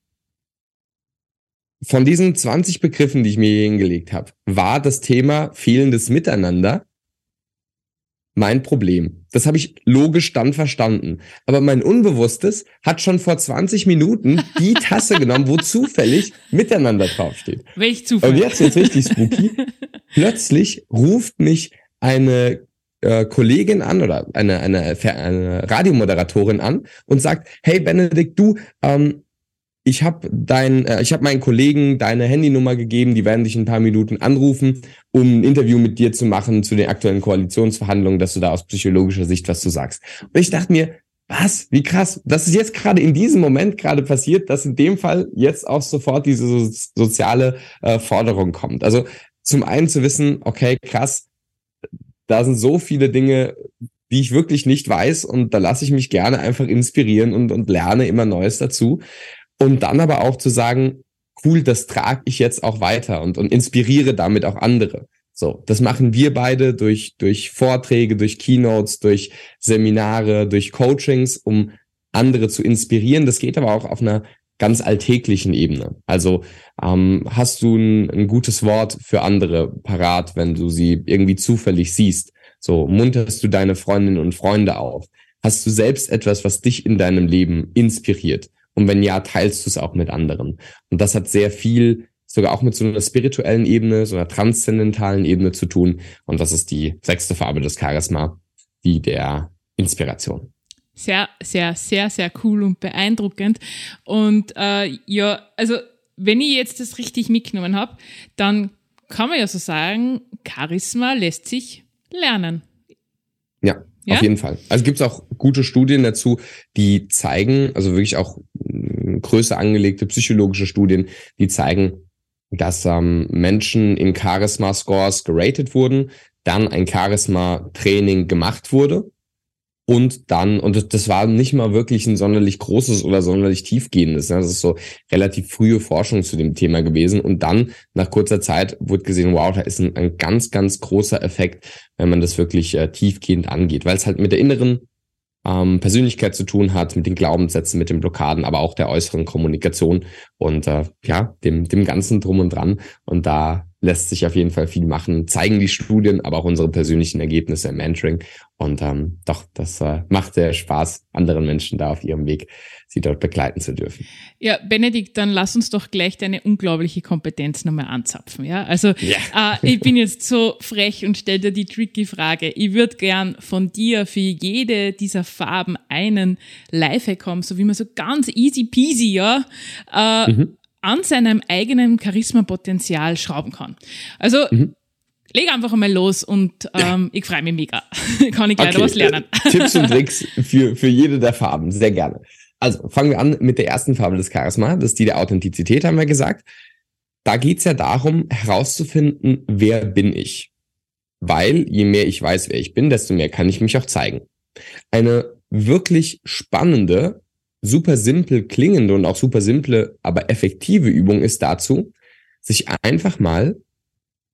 Von diesen 20 Begriffen, die ich mir hier hingelegt habe, war das Thema fehlendes Miteinander mein Problem. Das habe ich logisch dann verstanden. Aber mein Unbewusstes hat schon vor 20 Minuten die <laughs> Tasse genommen, wo zufällig miteinander draufsteht. Welch Zufall. Und jetzt jetzt richtig spooky. <laughs> Plötzlich ruft mich eine äh, Kollegin an oder eine, eine, eine Radiomoderatorin an und sagt, hey Benedikt, du, ähm, ich habe dein, äh, ich habe meinen Kollegen deine Handynummer gegeben, die werden dich in ein paar Minuten anrufen, um ein Interview mit dir zu machen zu den aktuellen Koalitionsverhandlungen, dass du da aus psychologischer Sicht was du sagst. Und ich dachte mir, was? Wie krass. Das ist jetzt gerade in diesem Moment gerade passiert, dass in dem Fall jetzt auch sofort diese so, soziale äh, Forderung kommt. Also zum einen zu wissen, okay, krass, da sind so viele Dinge, die ich wirklich nicht weiß und da lasse ich mich gerne einfach inspirieren und, und lerne immer Neues dazu. Und dann aber auch zu sagen, cool, das trage ich jetzt auch weiter und, und inspiriere damit auch andere. So, das machen wir beide durch, durch Vorträge, durch Keynotes, durch Seminare, durch Coachings, um andere zu inspirieren. Das geht aber auch auf einer ganz alltäglichen Ebene. Also ähm, hast du ein, ein gutes Wort für andere parat, wenn du sie irgendwie zufällig siehst? So munterst du deine Freundinnen und Freunde auf? Hast du selbst etwas, was dich in deinem Leben inspiriert? Und wenn ja, teilst du es auch mit anderen. Und das hat sehr viel sogar auch mit so einer spirituellen Ebene, so einer transzendentalen Ebene zu tun. Und das ist die sechste Farbe des Charisma, die der Inspiration. Sehr, sehr, sehr, sehr cool und beeindruckend. Und äh, ja, also wenn ich jetzt das richtig mitgenommen habe, dann kann man ja so sagen, Charisma lässt sich lernen. Ja, ja? Auf jeden Fall. Also gibt es auch gute Studien dazu, die zeigen, also wirklich auch größer angelegte psychologische Studien, die zeigen, dass ähm, Menschen in Charisma-Scores geratet wurden, dann ein Charisma-Training gemacht wurde und dann, und das war nicht mal wirklich ein sonderlich großes oder sonderlich tiefgehendes. Ne? Das ist so relativ frühe Forschung zu dem Thema gewesen. Und dann, nach kurzer Zeit, wurde gesehen, wow, da ist ein, ein ganz, ganz großer Effekt, wenn man das wirklich äh, tiefgehend angeht, weil es halt mit der inneren ähm, Persönlichkeit zu tun hat, mit den Glaubenssätzen, mit den Blockaden, aber auch der äußeren Kommunikation und äh, ja, dem, dem Ganzen drum und dran. Und da lässt sich auf jeden Fall viel machen, zeigen die Studien, aber auch unsere persönlichen Ergebnisse im Mentoring. Und ähm, doch, das äh, macht sehr Spaß, anderen Menschen da auf ihrem Weg, sie dort begleiten zu dürfen. Ja, Benedikt, dann lass uns doch gleich deine unglaubliche Kompetenz nochmal anzapfen. Ja, also ja. Äh, ich bin jetzt so frech und stell dir die tricky Frage. Ich würde gern von dir für jede dieser Farben einen Lifehack haben, so wie man so ganz easy peasy, ja, äh, mhm an seinem eigenen Charisma-Potenzial schrauben kann. Also mhm. leg einfach einmal los und ähm, ich freue mich mega. <laughs> kann ich gleich okay. was lernen. Tipps und <laughs> Tricks für, für jede der Farben, sehr gerne. Also fangen wir an mit der ersten Farbe des Charisma, das ist die der Authentizität, haben wir gesagt. Da geht's ja darum, herauszufinden, wer bin ich. Weil je mehr ich weiß, wer ich bin, desto mehr kann ich mich auch zeigen. Eine wirklich spannende super simpel klingende und auch super simple, aber effektive Übung ist dazu, sich einfach mal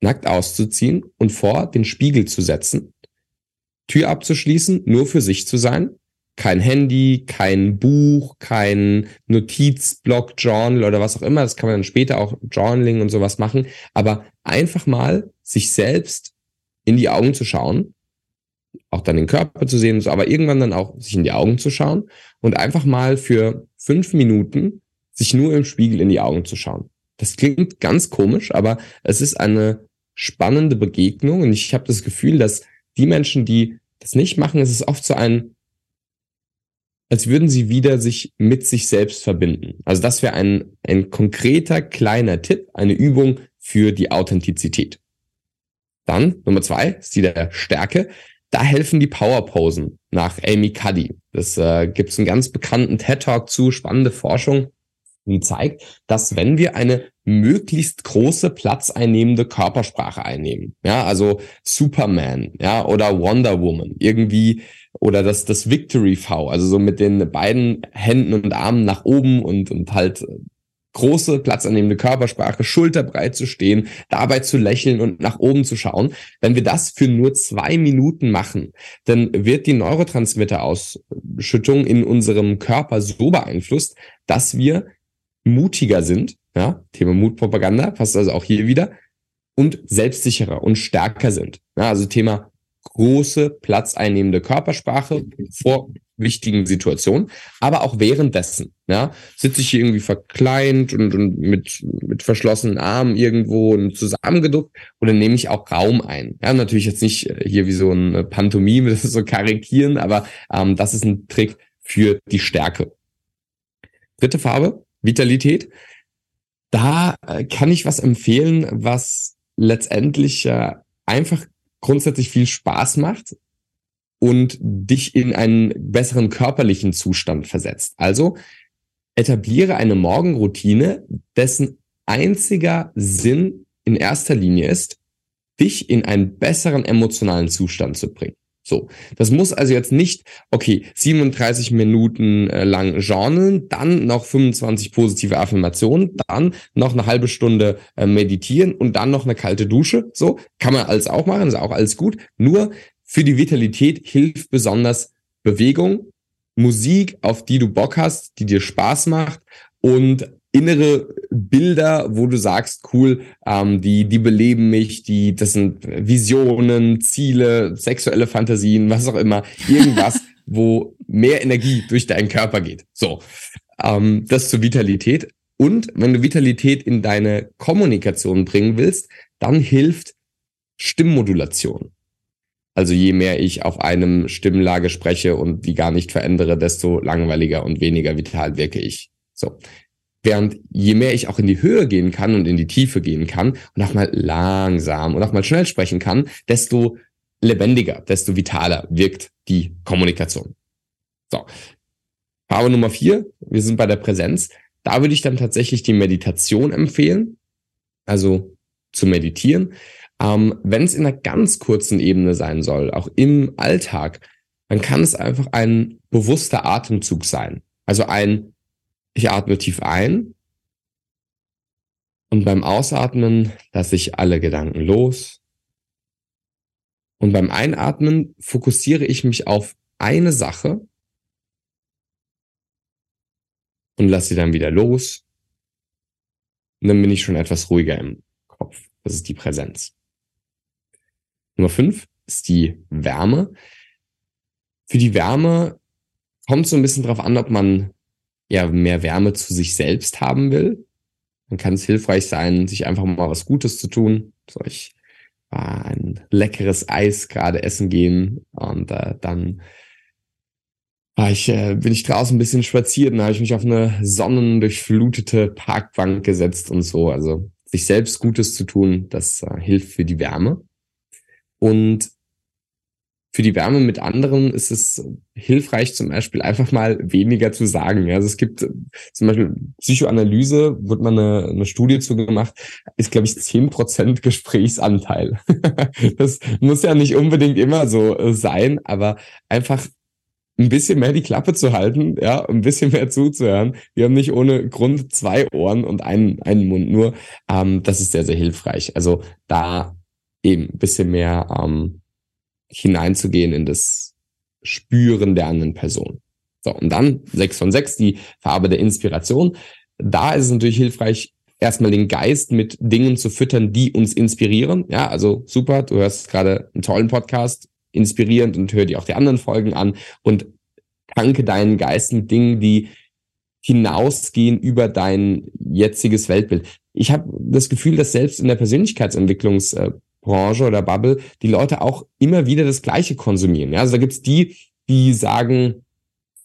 nackt auszuziehen und vor den Spiegel zu setzen, Tür abzuschließen, nur für sich zu sein, kein Handy, kein Buch, kein Notizblock, Journal oder was auch immer, das kann man dann später auch Journaling und sowas machen, aber einfach mal sich selbst in die Augen zu schauen auch dann den Körper zu sehen, aber irgendwann dann auch sich in die Augen zu schauen und einfach mal für fünf Minuten sich nur im Spiegel in die Augen zu schauen. Das klingt ganz komisch, aber es ist eine spannende Begegnung und ich habe das Gefühl, dass die Menschen, die das nicht machen, es ist oft so ein, als würden sie wieder sich mit sich selbst verbinden. Also das wäre ein, ein konkreter kleiner Tipp, eine Übung für die Authentizität. Dann Nummer zwei ist die der Stärke. Da helfen die Powerposen nach Amy Cuddy. Das äh, gibt es einen ganz bekannten TED Talk zu, spannende Forschung, die zeigt, dass wenn wir eine möglichst große platzeinnehmende Körpersprache einnehmen, ja, also Superman, ja, oder Wonder Woman, irgendwie oder das das Victory V, also so mit den beiden Händen und Armen nach oben und und halt große platzannehmende Körpersprache, schulterbreit zu stehen, dabei zu lächeln und nach oben zu schauen. Wenn wir das für nur zwei Minuten machen, dann wird die Neurotransmitterausschüttung in unserem Körper so beeinflusst, dass wir mutiger sind. Ja, Thema Mutpropaganda passt also auch hier wieder und selbstsicherer und stärker sind. Ja, also Thema große platzeinnehmende Körpersprache vor wichtigen Situationen, aber auch währenddessen. Ja, sitze ich hier irgendwie verkleint und, und mit, mit verschlossenen Armen irgendwo und zusammengeduckt oder nehme ich auch Raum ein. Ja, natürlich jetzt nicht äh, hier wie so ein Pantomime, das <laughs> ist so karikieren, aber ähm, das ist ein Trick für die Stärke. Dritte Farbe, Vitalität. Da äh, kann ich was empfehlen, was letztendlich äh, einfach grundsätzlich viel Spaß macht und dich in einen besseren körperlichen Zustand versetzt. Also etabliere eine Morgenroutine, dessen einziger Sinn in erster Linie ist, dich in einen besseren emotionalen Zustand zu bringen. So, das muss also jetzt nicht, okay, 37 Minuten äh, lang journalen, dann noch 25 positive Affirmationen, dann noch eine halbe Stunde äh, meditieren und dann noch eine kalte Dusche. So, kann man alles auch machen, ist auch alles gut. Nur für die Vitalität hilft besonders Bewegung, Musik, auf die du Bock hast, die dir Spaß macht und innere Bilder, wo du sagst, cool, ähm, die, die beleben mich, die, das sind Visionen, Ziele, sexuelle Fantasien, was auch immer, irgendwas, <laughs> wo mehr Energie durch deinen Körper geht. So, ähm, das zur Vitalität. Und wenn du Vitalität in deine Kommunikation bringen willst, dann hilft Stimmmodulation. Also je mehr ich auf einem Stimmlage spreche und die gar nicht verändere, desto langweiliger und weniger vital wirke ich. So. Während je mehr ich auch in die Höhe gehen kann und in die Tiefe gehen kann und auch mal langsam und auch mal schnell sprechen kann, desto lebendiger, desto vitaler wirkt die Kommunikation. So. Farbe Nummer vier, wir sind bei der Präsenz. Da würde ich dann tatsächlich die Meditation empfehlen, also zu meditieren. Ähm, Wenn es in einer ganz kurzen Ebene sein soll, auch im Alltag, dann kann es einfach ein bewusster Atemzug sein. Also ein ich atme tief ein und beim Ausatmen lasse ich alle Gedanken los. Und beim Einatmen fokussiere ich mich auf eine Sache und lasse sie dann wieder los. Und dann bin ich schon etwas ruhiger im Kopf. Das ist die Präsenz. Nummer fünf ist die Wärme. Für die Wärme kommt so ein bisschen drauf an, ob man ja mehr Wärme zu sich selbst haben will, dann kann es hilfreich sein, sich einfach mal was Gutes zu tun. So, ich war ein leckeres Eis gerade essen gehen und äh, dann war ich, äh, bin ich draußen ein bisschen spaziert und habe ich mich auf eine sonnendurchflutete Parkbank gesetzt und so. Also sich selbst Gutes zu tun, das äh, hilft für die Wärme. Und für die Wärme mit anderen ist es hilfreich, zum Beispiel einfach mal weniger zu sagen. Also es gibt zum Beispiel Psychoanalyse, wird man eine, eine Studie zu gemacht, ist, glaube ich, zehn Prozent Gesprächsanteil. <laughs> das muss ja nicht unbedingt immer so äh, sein, aber einfach ein bisschen mehr die Klappe zu halten, ja, ein bisschen mehr zuzuhören. Wir haben nicht ohne Grund zwei Ohren und einen, einen Mund nur. Ähm, das ist sehr, sehr hilfreich. Also da eben ein bisschen mehr ähm, hineinzugehen in das Spüren der anderen Person. So, und dann sechs von sechs die Farbe der Inspiration. Da ist es natürlich hilfreich, erstmal den Geist mit Dingen zu füttern, die uns inspirieren. Ja, also super, du hörst gerade einen tollen Podcast, inspirierend und hör dir auch die anderen Folgen an und tanke deinen Geist mit Dingen, die hinausgehen über dein jetziges Weltbild. Ich habe das Gefühl, dass selbst in der Persönlichkeitsentwicklungs Branche oder Bubble die Leute auch immer wieder das Gleiche konsumieren. Ja? Also da gibt's die, die sagen,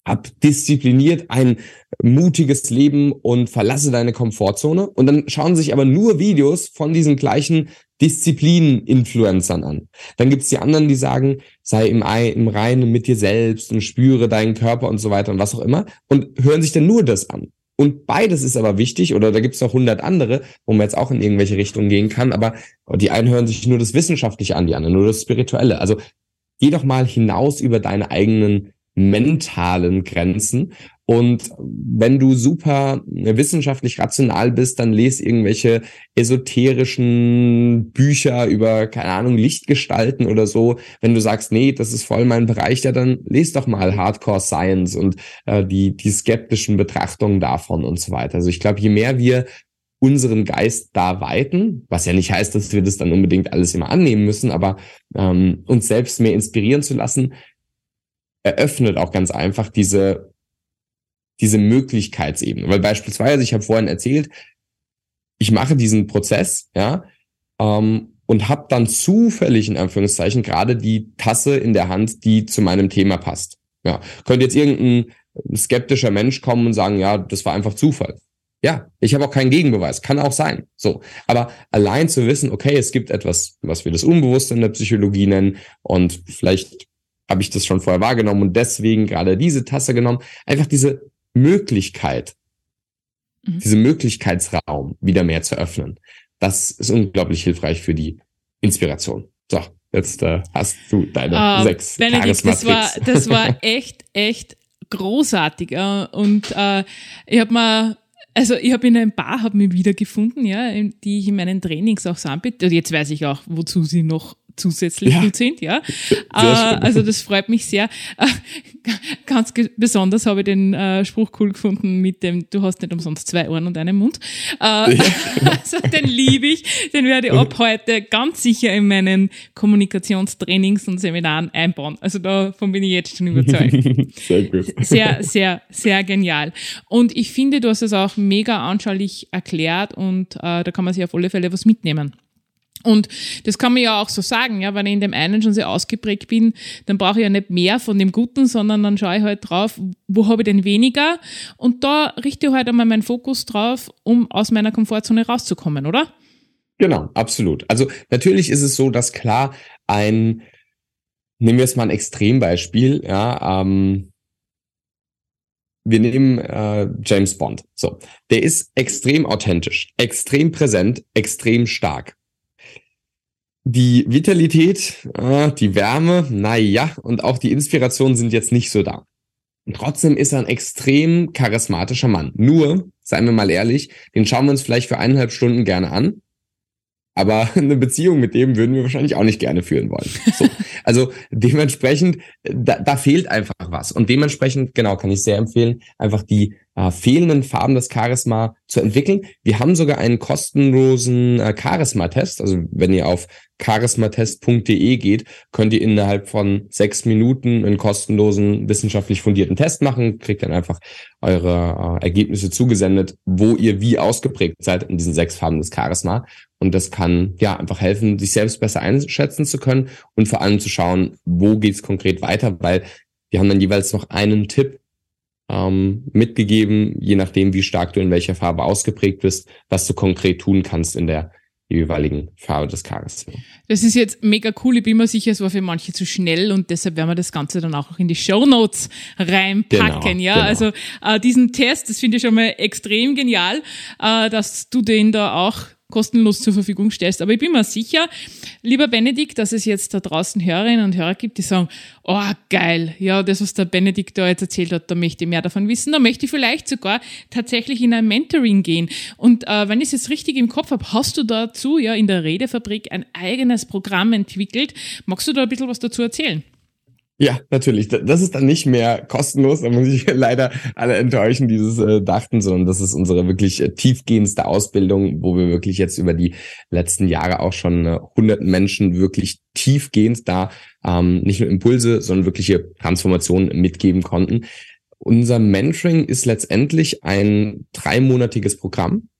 hab diszipliniert ein mutiges Leben und verlasse deine Komfortzone. Und dann schauen sich aber nur Videos von diesen gleichen Disziplin-Influencern an. Dann gibt's die anderen, die sagen, sei im, im Reinen mit dir selbst und spüre deinen Körper und so weiter und was auch immer und hören sich dann nur das an. Und beides ist aber wichtig, oder da gibt's noch hundert andere, wo man jetzt auch in irgendwelche Richtungen gehen kann, aber die einen hören sich nur das Wissenschaftliche an, die anderen nur das Spirituelle. Also geh doch mal hinaus über deine eigenen mentalen Grenzen. Und wenn du super wissenschaftlich rational bist, dann lese irgendwelche esoterischen Bücher über, keine Ahnung, Lichtgestalten oder so. Wenn du sagst, nee, das ist voll mein Bereich, ja, dann lese doch mal Hardcore Science und äh, die, die skeptischen Betrachtungen davon und so weiter. Also ich glaube, je mehr wir unseren Geist da weiten, was ja nicht heißt, dass wir das dann unbedingt alles immer annehmen müssen, aber ähm, uns selbst mehr inspirieren zu lassen, eröffnet auch ganz einfach diese, diese Möglichkeitsebene. Weil beispielsweise, ich habe vorhin erzählt, ich mache diesen Prozess, ja, ähm, und habe dann zufällig in Anführungszeichen gerade die Tasse in der Hand, die zu meinem Thema passt. Ja, könnte jetzt irgendein skeptischer Mensch kommen und sagen, ja, das war einfach Zufall. Ja, ich habe auch keinen Gegenbeweis, kann auch sein. So, aber allein zu wissen, okay, es gibt etwas, was wir das Unbewusste in der Psychologie nennen und vielleicht habe ich das schon vorher wahrgenommen und deswegen gerade diese Tasse genommen. Einfach diese Möglichkeit, mhm. diese Möglichkeitsraum wieder mehr zu öffnen. Das ist unglaublich hilfreich für die Inspiration. So, jetzt äh, hast du deine uh, sechs Benedikt, das war, das war <laughs> echt, echt großartig. Äh, und äh, ich habe mal also ich habe in ein paar habe mich wiedergefunden, ja, die ich in meinen Trainings auch so anbiete. Und jetzt weiß ich auch, wozu sie noch zusätzlich ja. gut sind, ja. <laughs> Äh, also das freut mich sehr. Äh, ganz besonders habe ich den äh, Spruch cool gefunden mit dem, du hast nicht umsonst zwei Ohren und einen Mund. Äh, ja. <laughs> also den liebe ich, den werde ich ab heute ganz sicher in meinen Kommunikationstrainings und Seminaren einbauen. Also davon bin ich jetzt schon überzeugt. <laughs> sehr gut. Sehr, sehr, sehr genial. Und ich finde, du hast es auch mega anschaulich erklärt und äh, da kann man sich auf alle Fälle was mitnehmen. Und das kann man ja auch so sagen, ja, wenn ich in dem einen schon sehr ausgeprägt bin, dann brauche ich ja nicht mehr von dem Guten, sondern dann schaue ich halt drauf, wo habe ich denn weniger? Und da richte ich halt einmal meinen Fokus drauf, um aus meiner Komfortzone rauszukommen, oder? Genau, absolut. Also natürlich ist es so, dass klar ein, nehmen wir jetzt mal ein Extrembeispiel, ja, ähm, wir nehmen äh, James Bond. So, der ist extrem authentisch, extrem präsent, extrem stark. Die Vitalität, äh, die Wärme, naja, und auch die Inspiration sind jetzt nicht so da. Und trotzdem ist er ein extrem charismatischer Mann. Nur, seien wir mal ehrlich, den schauen wir uns vielleicht für eineinhalb Stunden gerne an. Aber <laughs> eine Beziehung mit dem würden wir wahrscheinlich auch nicht gerne führen wollen. So. <laughs> Also dementsprechend, da, da fehlt einfach was. Und dementsprechend, genau, kann ich sehr empfehlen, einfach die äh, fehlenden Farben des Charisma zu entwickeln. Wir haben sogar einen kostenlosen äh, Charisma-Test. Also wenn ihr auf charismatest.de geht, könnt ihr innerhalb von sechs Minuten einen kostenlosen, wissenschaftlich fundierten Test machen, kriegt dann einfach eure äh, Ergebnisse zugesendet, wo ihr wie ausgeprägt seid in diesen sechs Farben des Charisma. Und das kann ja einfach helfen, sich selbst besser einschätzen zu können und vor allem zu schauen, wo geht's konkret weiter, weil wir haben dann jeweils noch einen Tipp, ähm, mitgegeben, je nachdem, wie stark du in welcher Farbe ausgeprägt bist, was du konkret tun kannst in der jeweiligen Farbe des Tages. Das ist jetzt mega cool. Ich bin mir sicher, es war für manche zu schnell und deshalb werden wir das Ganze dann auch in die Show Notes reinpacken. Genau, ja, genau. also äh, diesen Test, das finde ich schon mal extrem genial, äh, dass du den da auch kostenlos zur Verfügung stellst. Aber ich bin mir sicher, lieber Benedikt, dass es jetzt da draußen Hörerinnen und Hörer gibt, die sagen, oh geil, ja, das, was der Benedikt da jetzt erzählt hat, da möchte ich mehr davon wissen. Da möchte ich vielleicht sogar tatsächlich in ein Mentoring gehen. Und äh, wenn ich es jetzt richtig im Kopf habe, hast du dazu ja in der Redefabrik ein eigenes Programm entwickelt. Magst du da ein bisschen was dazu erzählen? Ja, natürlich. Das ist dann nicht mehr kostenlos, da muss ich <laughs> leider alle enttäuschen, dieses äh, dachten, sondern das ist unsere wirklich äh, tiefgehendste Ausbildung, wo wir wirklich jetzt über die letzten Jahre auch schon äh, hunderten Menschen wirklich tiefgehend da ähm, nicht nur Impulse, sondern wirkliche Transformationen mitgeben konnten. Unser Mentoring ist letztendlich ein dreimonatiges Programm,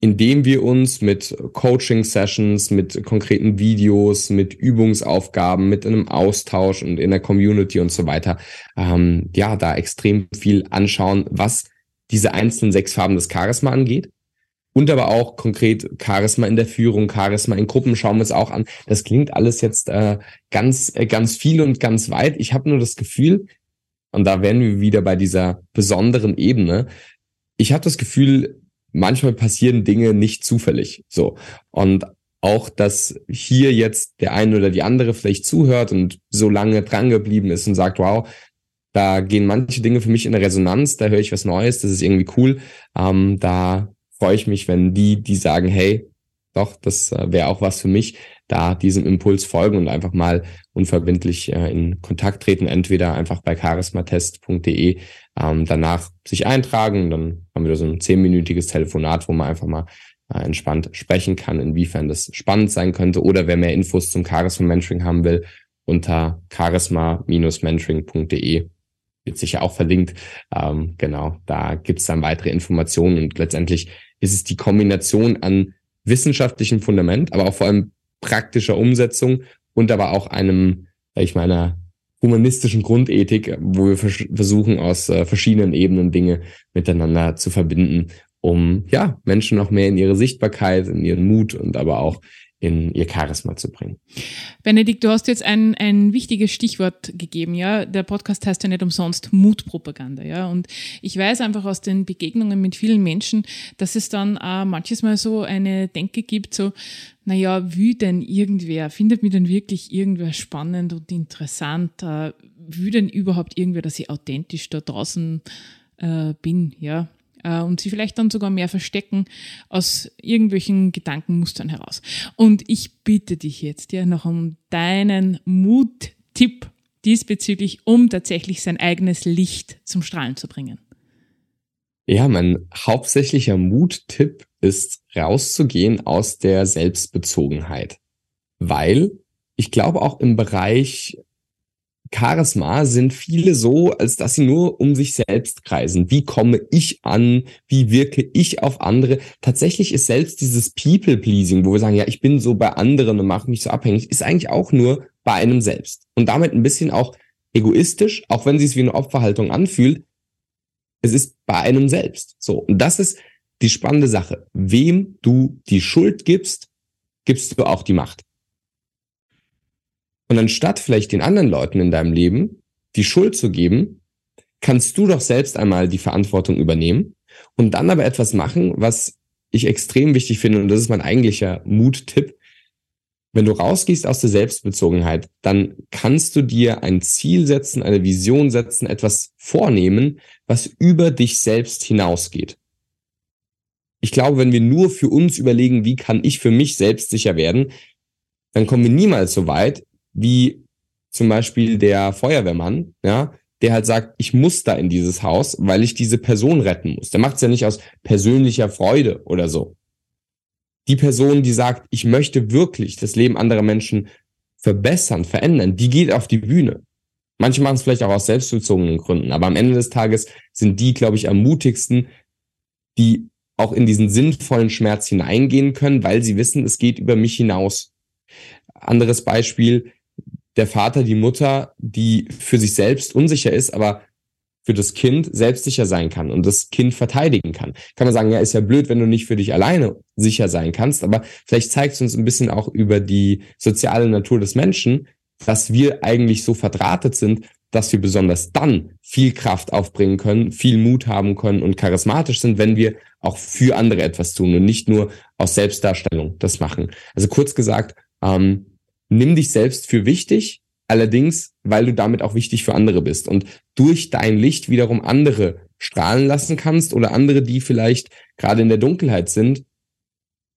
indem wir uns mit Coaching-Sessions, mit konkreten Videos, mit Übungsaufgaben, mit einem Austausch und in der Community und so weiter, ähm, ja, da extrem viel anschauen, was diese einzelnen sechs Farben des Charisma angeht. Und aber auch konkret Charisma in der Führung, Charisma in Gruppen schauen wir es auch an. Das klingt alles jetzt äh, ganz, äh, ganz viel und ganz weit. Ich habe nur das Gefühl, und da wären wir wieder bei dieser besonderen Ebene, ich habe das Gefühl, manchmal passieren Dinge nicht zufällig. So. Und auch, dass hier jetzt der eine oder die andere vielleicht zuhört und so lange dran geblieben ist und sagt, wow, da gehen manche Dinge für mich in eine Resonanz, da höre ich was Neues, das ist irgendwie cool. Ähm, da freue ich mich, wenn die, die sagen, hey, doch, das äh, wäre auch was für mich, da diesem Impuls folgen und einfach mal unverbindlich äh, in Kontakt treten, entweder einfach bei charismatest.de ähm, danach sich eintragen, dann haben wir so ein zehnminütiges Telefonat, wo man einfach mal äh, entspannt sprechen kann, inwiefern das spannend sein könnte oder wer mehr Infos zum Charisma Mentoring haben will, unter charisma-mentoring.de wird sicher auch verlinkt. Ähm, genau, da gibt's dann weitere Informationen und letztendlich ist es die Kombination an wissenschaftlichem Fundament, aber auch vor allem praktischer Umsetzung und aber auch einem, ich meine, humanistischen Grundethik, wo wir vers versuchen, aus äh, verschiedenen Ebenen Dinge miteinander zu verbinden, um ja Menschen noch mehr in ihre Sichtbarkeit, in ihren Mut und aber auch in ihr Charisma zu bringen. Benedikt, du hast jetzt ein, ein wichtiges Stichwort gegeben, ja. Der Podcast heißt ja nicht umsonst Mutpropaganda, ja. Und ich weiß einfach aus den Begegnungen mit vielen Menschen, dass es dann auch manches Mal so eine Denke gibt, so, naja, wie denn irgendwer, findet mir denn wirklich irgendwer spannend und interessant, äh, wie denn überhaupt irgendwer, dass ich authentisch da draußen äh, bin, ja und sie vielleicht dann sogar mehr verstecken aus irgendwelchen Gedankenmustern heraus. Und ich bitte dich jetzt ja noch um deinen Muttipp diesbezüglich, um tatsächlich sein eigenes Licht zum Strahlen zu bringen. Ja, mein hauptsächlicher Muttipp ist rauszugehen aus der Selbstbezogenheit, weil ich glaube auch im Bereich Charisma sind viele so, als dass sie nur um sich selbst kreisen. Wie komme ich an? Wie wirke ich auf andere? Tatsächlich ist selbst dieses People-Pleasing, wo wir sagen, ja, ich bin so bei anderen und mache mich so abhängig, ist eigentlich auch nur bei einem selbst. Und damit ein bisschen auch egoistisch, auch wenn sie es wie eine Opferhaltung anfühlt. Es ist bei einem selbst. So. Und das ist die spannende Sache. Wem du die Schuld gibst, gibst du auch die Macht. Und anstatt vielleicht den anderen Leuten in deinem Leben die Schuld zu geben, kannst du doch selbst einmal die Verantwortung übernehmen und dann aber etwas machen, was ich extrem wichtig finde, und das ist mein eigentlicher Mut-Tipp. Wenn du rausgehst aus der Selbstbezogenheit, dann kannst du dir ein Ziel setzen, eine Vision setzen, etwas vornehmen, was über dich selbst hinausgeht. Ich glaube, wenn wir nur für uns überlegen, wie kann ich für mich selbst sicher werden, dann kommen wir niemals so weit, wie zum Beispiel der Feuerwehrmann, ja, der halt sagt, ich muss da in dieses Haus, weil ich diese Person retten muss. Der macht es ja nicht aus persönlicher Freude oder so. Die Person, die sagt, ich möchte wirklich das Leben anderer Menschen verbessern, verändern, die geht auf die Bühne. Manche machen es vielleicht auch aus selbstbezogenen Gründen, aber am Ende des Tages sind die, glaube ich, am mutigsten, die auch in diesen sinnvollen Schmerz hineingehen können, weil sie wissen, es geht über mich hinaus. Anderes Beispiel, der Vater, die Mutter, die für sich selbst unsicher ist, aber für das Kind selbstsicher sein kann und das Kind verteidigen kann. Kann man sagen, ja, ist ja blöd, wenn du nicht für dich alleine sicher sein kannst, aber vielleicht zeigt es uns ein bisschen auch über die soziale Natur des Menschen, dass wir eigentlich so verdrahtet sind, dass wir besonders dann viel Kraft aufbringen können, viel Mut haben können und charismatisch sind, wenn wir auch für andere etwas tun und nicht nur aus Selbstdarstellung das machen. Also kurz gesagt, ähm, nimm dich selbst für wichtig, allerdings, weil du damit auch wichtig für andere bist und durch dein Licht wiederum andere strahlen lassen kannst oder andere, die vielleicht gerade in der Dunkelheit sind,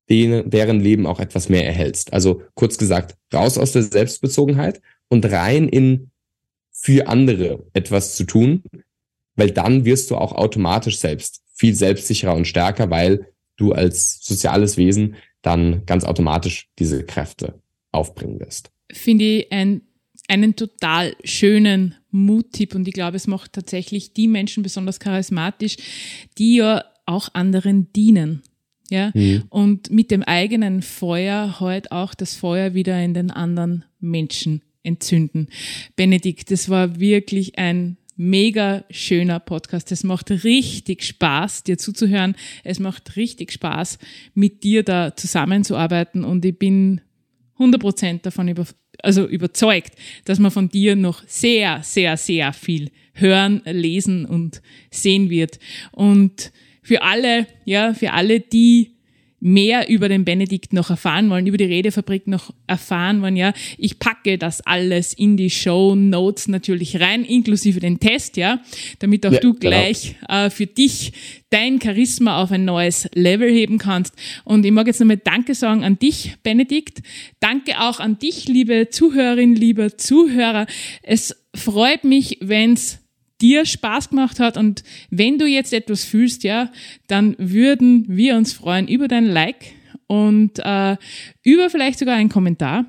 denen, deren Leben auch etwas mehr erhältst. Also kurz gesagt, raus aus der Selbstbezogenheit und rein in für andere etwas zu tun, weil dann wirst du auch automatisch selbst viel selbstsicherer und stärker, weil du als soziales Wesen dann ganz automatisch diese Kräfte aufbringen wirst. Finde ich ein, einen total schönen Muttipp und ich glaube, es macht tatsächlich die Menschen besonders charismatisch, die ja auch anderen dienen. Ja, mhm. und mit dem eigenen Feuer halt auch das Feuer wieder in den anderen Menschen entzünden. Benedikt, das war wirklich ein mega schöner Podcast. Es macht richtig Spaß, dir zuzuhören. Es macht richtig Spaß, mit dir da zusammenzuarbeiten und ich bin 100% davon über, also überzeugt, dass man von dir noch sehr, sehr, sehr viel hören, lesen und sehen wird. Und für alle, ja, für alle, die mehr über den Benedikt noch erfahren wollen, über die Redefabrik noch erfahren wollen, ja, ich packe das alles in die Show Notes natürlich rein, inklusive den Test, ja, damit auch ja, du genau. gleich genau. äh, für dich dein Charisma auf ein neues Level heben kannst. Und ich mag jetzt nochmal Danke sagen an dich, Benedikt. Danke auch an dich, liebe Zuhörerin, lieber Zuhörer. Es freut mich, wenn's dir Spaß gemacht hat und wenn du jetzt etwas fühlst, ja, dann würden wir uns freuen über dein Like und äh, über vielleicht sogar einen Kommentar.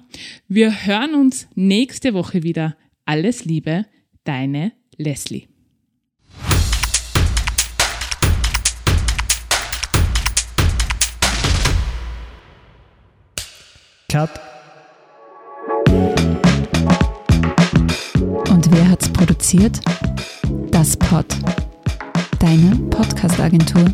Wir hören uns nächste Woche wieder. Alles Liebe, deine Leslie. Cut. Und wer hat's produziert? Das Pod. Deine Podcast-Agentur.